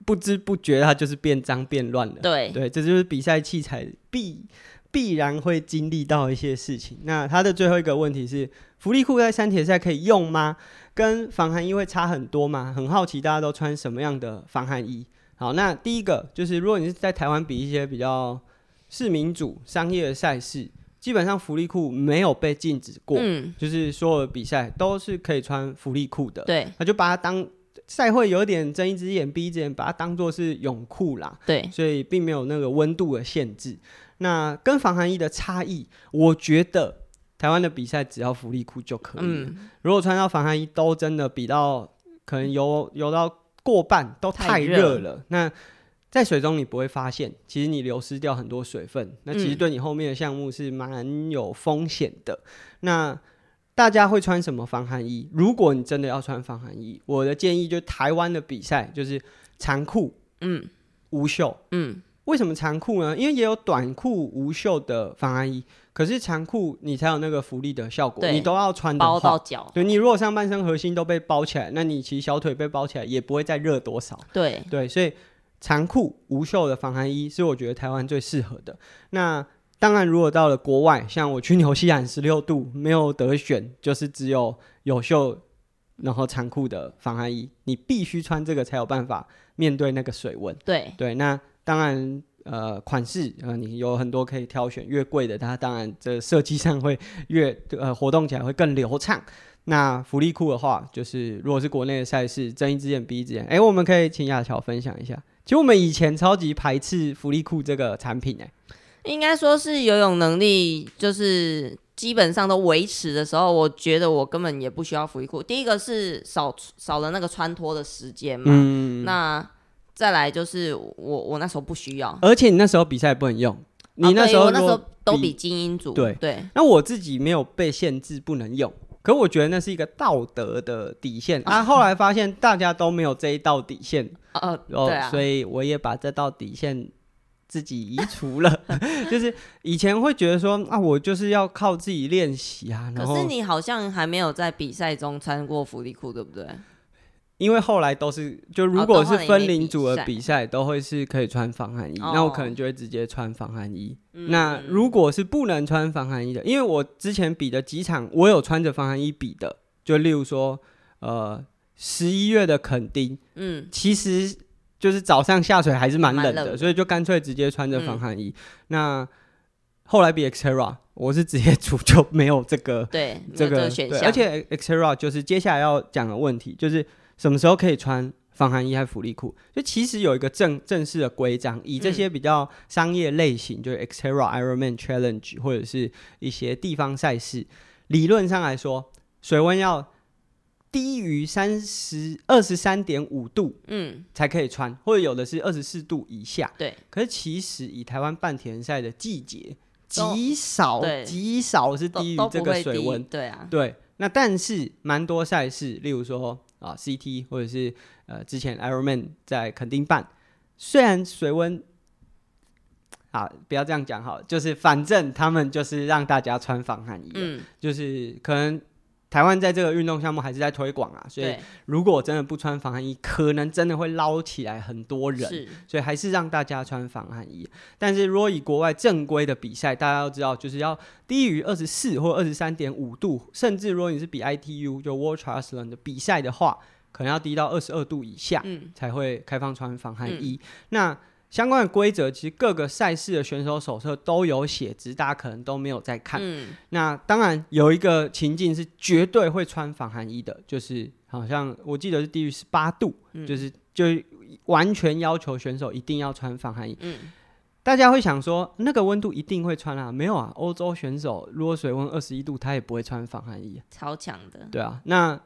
不知不觉它就是变脏变乱了。对对，这就是比赛器材必必然会经历到一些事情。那它的最后一个问题是，福利裤在三铁赛可以用吗？跟防寒衣会差很多嘛？很好奇大家都穿什么样的防寒衣。好，那第一个就是，如果你是在台湾比一些比较市民主商业的赛事，基本上福利裤没有被禁止过，嗯，就是所有的比赛都是可以穿福利裤的。对，那就把它当赛会有点睁一只眼闭一只眼，把它当做是泳裤啦。对，所以并没有那个温度的限制。那跟防寒衣的差异，我觉得台湾的比赛只要福利裤就可以了。嗯，如果穿到防寒衣，都真的比到可能游游到。过半都太热了，那在水中你不会发现，其实你流失掉很多水分，那其实对你后面的项目是蛮有风险的。嗯。那大家会穿什么防寒衣？如果你真的要穿防寒衣，我的建议就是台湾的比赛就是长裤，嗯，无袖，嗯。为什么长裤呢？因为也有短裤无袖的防寒衣，可是长裤你才有那个浮力的效果，你都要穿的话，包到脚。对，你如果上半身核心都被包起来，那你其实小腿被包起来也不会再热多少。对对，所以长裤无袖的防寒衣是我觉得台湾最适合的。那当然，如果到了国外，像我去纽西兰十六度没有得选，就是只有有袖然后长裤的防寒衣，你必须穿这个才有办法面对那个水温。对对，那。当然，呃，款式呃，你有很多可以挑选，越贵的它当然这设计上会越呃活动起来会更流畅。那福利裤的话，就是如果是国内的赛事，睁一只眼闭一只眼。哎，我们可以请亚乔分享一下。其实我们以前超级排斥福利裤这个产品，哎，应该说是游泳能力就是基本上都维持的时候，我觉得我根本也不需要福利裤。第一个是少少了那个穿脱的时间嘛，嗯，那。再来就是我我那时候不需要，而且你那时候比赛不能用，你那时候、那时候都比精英组。对对，那我自己没有被限制不能用，可我觉得那是一个道德的底线啊。后来发现大家都没有这一道底线，呃、哦，对啊，所以我也把这道底线自己移除了。就是以前会觉得说啊，我就是要靠自己练习啊。可是你好像还没有在比赛中穿过福利裤，对不对？因为后来都是，就如果是分龄组的比赛，都会是可以穿防寒衣，哦，那我可能就会直接穿防寒衣，嗯。那如果是不能穿防寒衣的，因为我之前比的几场，我有穿着防寒衣比的，就例如说，呃，十一月的垦丁，嗯，其实就是早上下水还是蛮冷的，冷，所以就干脆直接穿着防寒衣，嗯。那后来比 Xterra，我是直接组就没有这个，对，这个，这个选项，而且 Xterra 就是接下来要讲的问题，就是。什么时候可以穿防寒衣还是福利裤？就其实有一个正正式的规章，以这些比较商业类型，嗯、就是 Xterra Ironman Challenge 或者是一些地方赛事，理论上来说，水温要低于三十二十三点五度，嗯，才可以穿，或者有的是二十四度以下。对，可是其实以台湾半田赛的季节，极少极少是低于这个水温。对啊，对。那但是蛮多赛事，例如说。啊，CT 或者是呃之前 Ironman 在垦丁办，虽然水温。啊，不要这样讲好，就是反正他们就是让大家穿防寒衣，嗯，就是可能台湾在这个运动项目还是在推广啊，所以如果真的不穿防寒衣，可能真的会捞起来很多人，所以还是让大家穿防寒衣。但是如果以国外正规的比赛，大家都知道就是要低于二十四或二十三点五度，甚至如果你是比 ITU 就 World Triathlon 的比赛的话，可能要低到二十二度以下，嗯，才会开放穿防寒衣。嗯、那相关的规则，其实各个赛事的选手手册都有写，只是大家可能都没有在看。嗯、那当然有一个情境是绝对会穿防寒衣的，就是好像我记得是低于十八度，嗯、就是就完全要求选手一定要穿防寒衣。嗯、大家会想说，那个温度一定会穿啊？没有啊，欧洲选手如果水温二十一度，他也不会穿防寒衣，超强的。对啊，那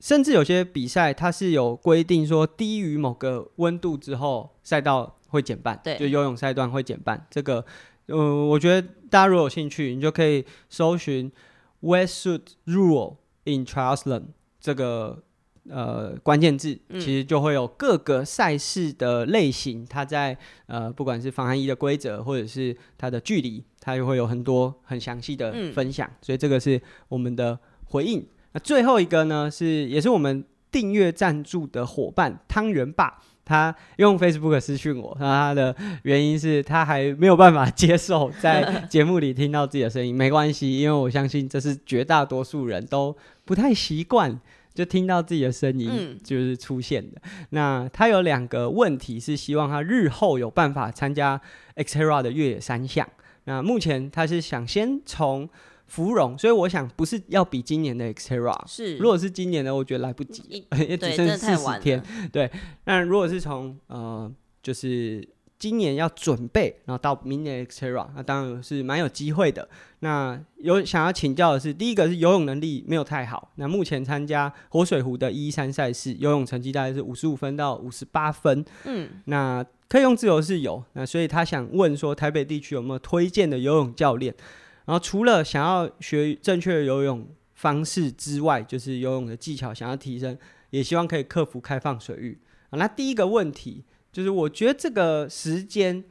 甚至有些比赛它是有规定说，低于某个温度之后，赛道。会减半，对，就游泳赛段会减半。这个，呃，我觉得大家如果有兴趣，你就可以搜寻 “wetsuit rule in triathlon” 这个呃关键字，嗯、其实就会有各个赛事的类型，它在呃不管是防寒衣的规则，或者是它的距离，它就会有很多很详细的分享。嗯、所以这个是我们的回应。那最后一个呢，是也是我们订阅赞助的伙伴汤圆爸。他用 Facebook 私讯我，那他的原因是他还没有办法接受在节目里听到自己的声音。没关系，因为我相信这是绝大多数人都不太习惯，就听到自己的声音就是出现的。嗯、那他有两个问题是希望他日后有办法参加 Xterra 的越野三项。那目前他是想先从芙蓉，所以我想不是要比今年的 Xterra，是如果是今年的，我觉得来不及，也只剩四十天。对，那如果是从呃，就是今年要准备，然后到明年 Xterra，那当然是蛮有机会的。那有想要请教的是，第一个是游泳能力没有太好，那目前参加活水湖的一三赛事，游泳成绩大概是五十五分到五十八分，嗯，那可以用自由式游，那所以他想问说，台北地区有没有推荐的游泳教练？然后除了想要学正确的游泳方式之外，就是游泳的技巧想要提升，也希望可以克服开放水域。那第一个问题就是，我觉得这个时间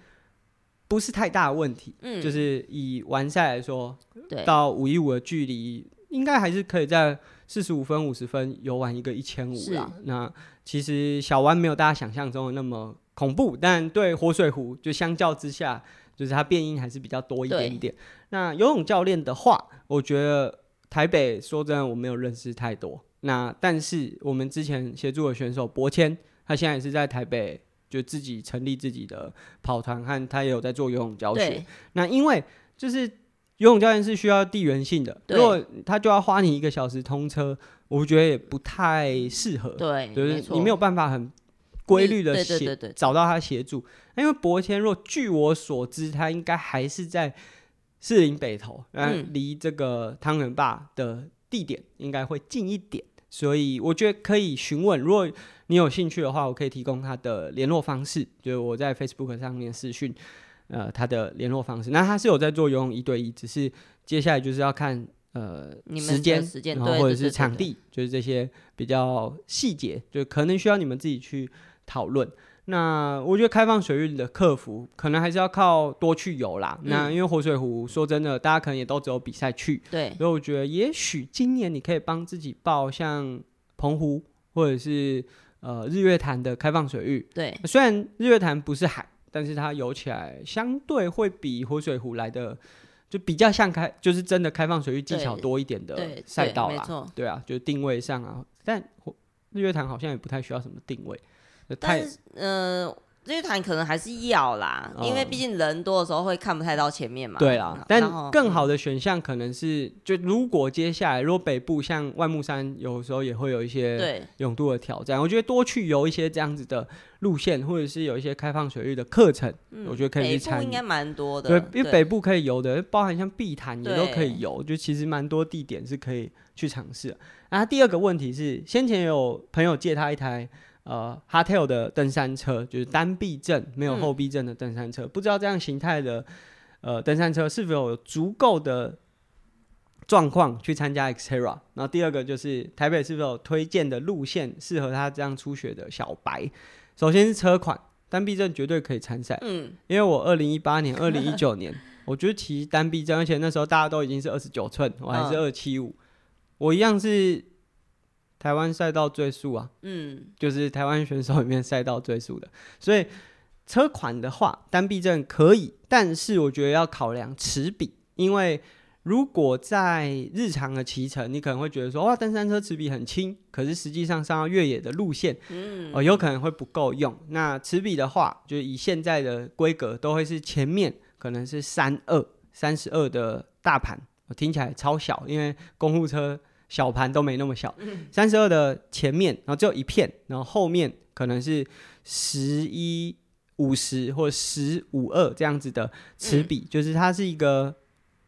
不是太大的问题，嗯，就是以完赛来说，对，到五一五的距离，应该还是可以在四十五分、五十分游完一个一千五啦。那其实小湾没有大家想象中的那么恐怖，但对活水湖就相较之下。就是它变音还是比较多一点点。那游泳教练的话，我觉得台北说真的我没有认识太多。那但是我们之前协助的选手博谦，他现在也是在台北就自己成立自己的跑团，和他也有在做游泳教学。那因为就是游泳教练是需要地缘性的，如果他就要花你一个小时通车，我觉得也不太适合。对，就是你没有办法很。规律的协找到他协助，因为博谦若据我所知，他应该还是在士林北头，嗯，离这个汤圆坝的地点应该会近一点，所以我觉得可以询问。如果你有兴趣的话，我可以提供他的联络方式，就是我在 Facebook 上面私讯，呃，他的联络方式。那他是有在做游泳一对一，只是接下来就是要看呃时间，时间，然后或者是场地，就是这些比较细节，就可能需要你们自己去。讨论，那我觉得开放水域的克服，可能还是要靠多去游啦。嗯、那因为活水湖，说真的，大家可能也都只有比赛去，对。所以我觉得，也许今年你可以帮自己报像澎湖或者是呃日月潭的开放水域。对，虽然日月潭不是海，但是它游起来相对会比活水湖来的就比较像开，就是真的开放水域技巧多一点的赛道啦。对，对啊，就是定位上啊，但日月潭好像也不太需要什么定位。但是，呃，这一团可能还是要啦，嗯、因为毕竟人多的时候会看不太到前面嘛。对啦，但更好的选项可能是，嗯、就如果接下来如果北部像万木山，有时候也会有一些泳度的挑战，我觉得多去游一些这样子的路线，或者是有一些开放水域的课程，嗯、我觉得可以去参与。应该蛮多的，对，因为北部可以游的，包含像碧潭也都可以游，就其实蛮多地点是可以去尝试。啊，第二个问题是，先前有朋友借他一台。呃，Hardtail 的登山车就是单避震没有后避震的登山车，嗯、不知道这样形态的呃登山车是否有足够的状况去参加 Xterra，然后第二个就是台北是否有推荐的路线适合他这样初学的小白？首先是车款，单避震绝对可以参赛。嗯，因为我二零一八年、二零一九年，我觉得骑单避震，而且那时候大家都已经是二十九寸，我还是二七五，我一样是台湾赛道最速啊。嗯，就是台湾选手里面赛道最速的，所以车款的话，单避震可以，但是我觉得要考量齿比，因为。如果在日常的骑乘，你可能会觉得说，哇，登山车齿比很轻，可是实际上上到越野的路线，嗯，呃，有可能会不够用。那齿比的话，就是以现在的规格，都会是前面可能是三二三十二的大盘，我听起来超小，因为公务车小盘都没那么小，三十二的前面，然后只有一片，然后后面可能是十一五十或十五二这样子的齿比，嗯，就是它是一个。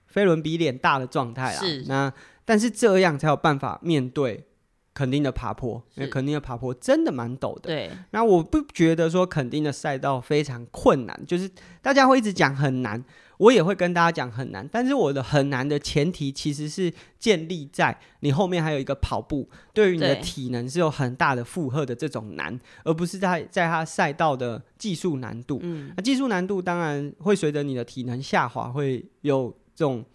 飞轮比脸大的状态啦，是。那但是这样才有办法面对肯定的爬坡，因为肯定的爬坡真的蛮陡的。对，那我不觉得说肯定的赛道非常困难，就是大家会一直讲很难，我也会跟大家讲很难。但是我的很难的前提其实是建立在你后面还有一个跑步，对于你的体能是有很大的负荷的这种难，而不是在在它赛道的技术难度。嗯，那技术难度当然会随着你的体能下滑会有。这种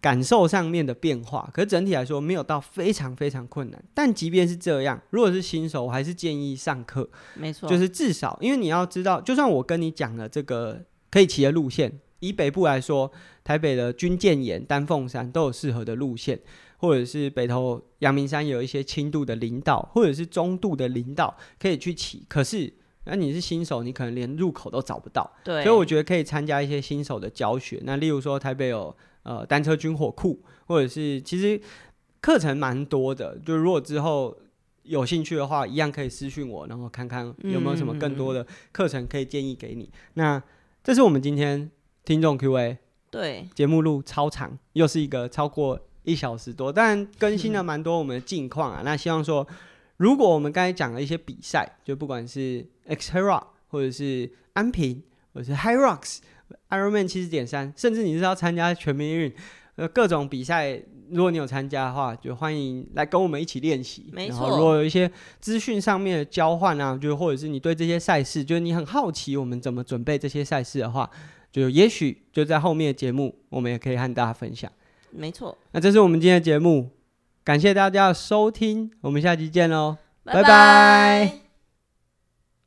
感受上面的变化，可是整体来说没有到非常非常困难。但即便是这样，如果是新手，我还是建议上课。没错，就是至少，因为你要知道，就算我跟你讲了这个可以骑的路线，以北部来说，台北的军舰岩、丹凤山都有适合的路线，或者是北投阳明山有一些轻度的林道，或者是中度的林道可以去骑。可是那你是新手，你可能连入口都找不到。对，所以我觉得可以参加一些新手的教学。那例如说，台北有呃单车军火库，或者是其实课程蛮多的。就如果之后有兴趣的话，一样可以私讯我，然后看看有没有什么更多的课程可以建议给你。嗯、那这是我们今天听众 Q&A。对，节目录超长，又是一个超过一小时多，但更新了蛮多我们的近况啊。嗯、那希望说。如果我们刚才讲了一些比赛，就不管是 Xterra 或者是安平，或者是 High Rocks、Ironman 七十点三，甚至你是要参加全民运，呃，各种比赛，如果你有参加的话，就欢迎来跟我们一起练习。没错。如果有一些资讯上面的交换啊，就或者是你对这些赛事，就是你很好奇我们怎么准备这些赛事的话，就也许就在后面的节目，我们也可以和大家分享。没错。那这是我们今天的节目。感谢大家的收听，我们下期见喽，拜拜。拜拜。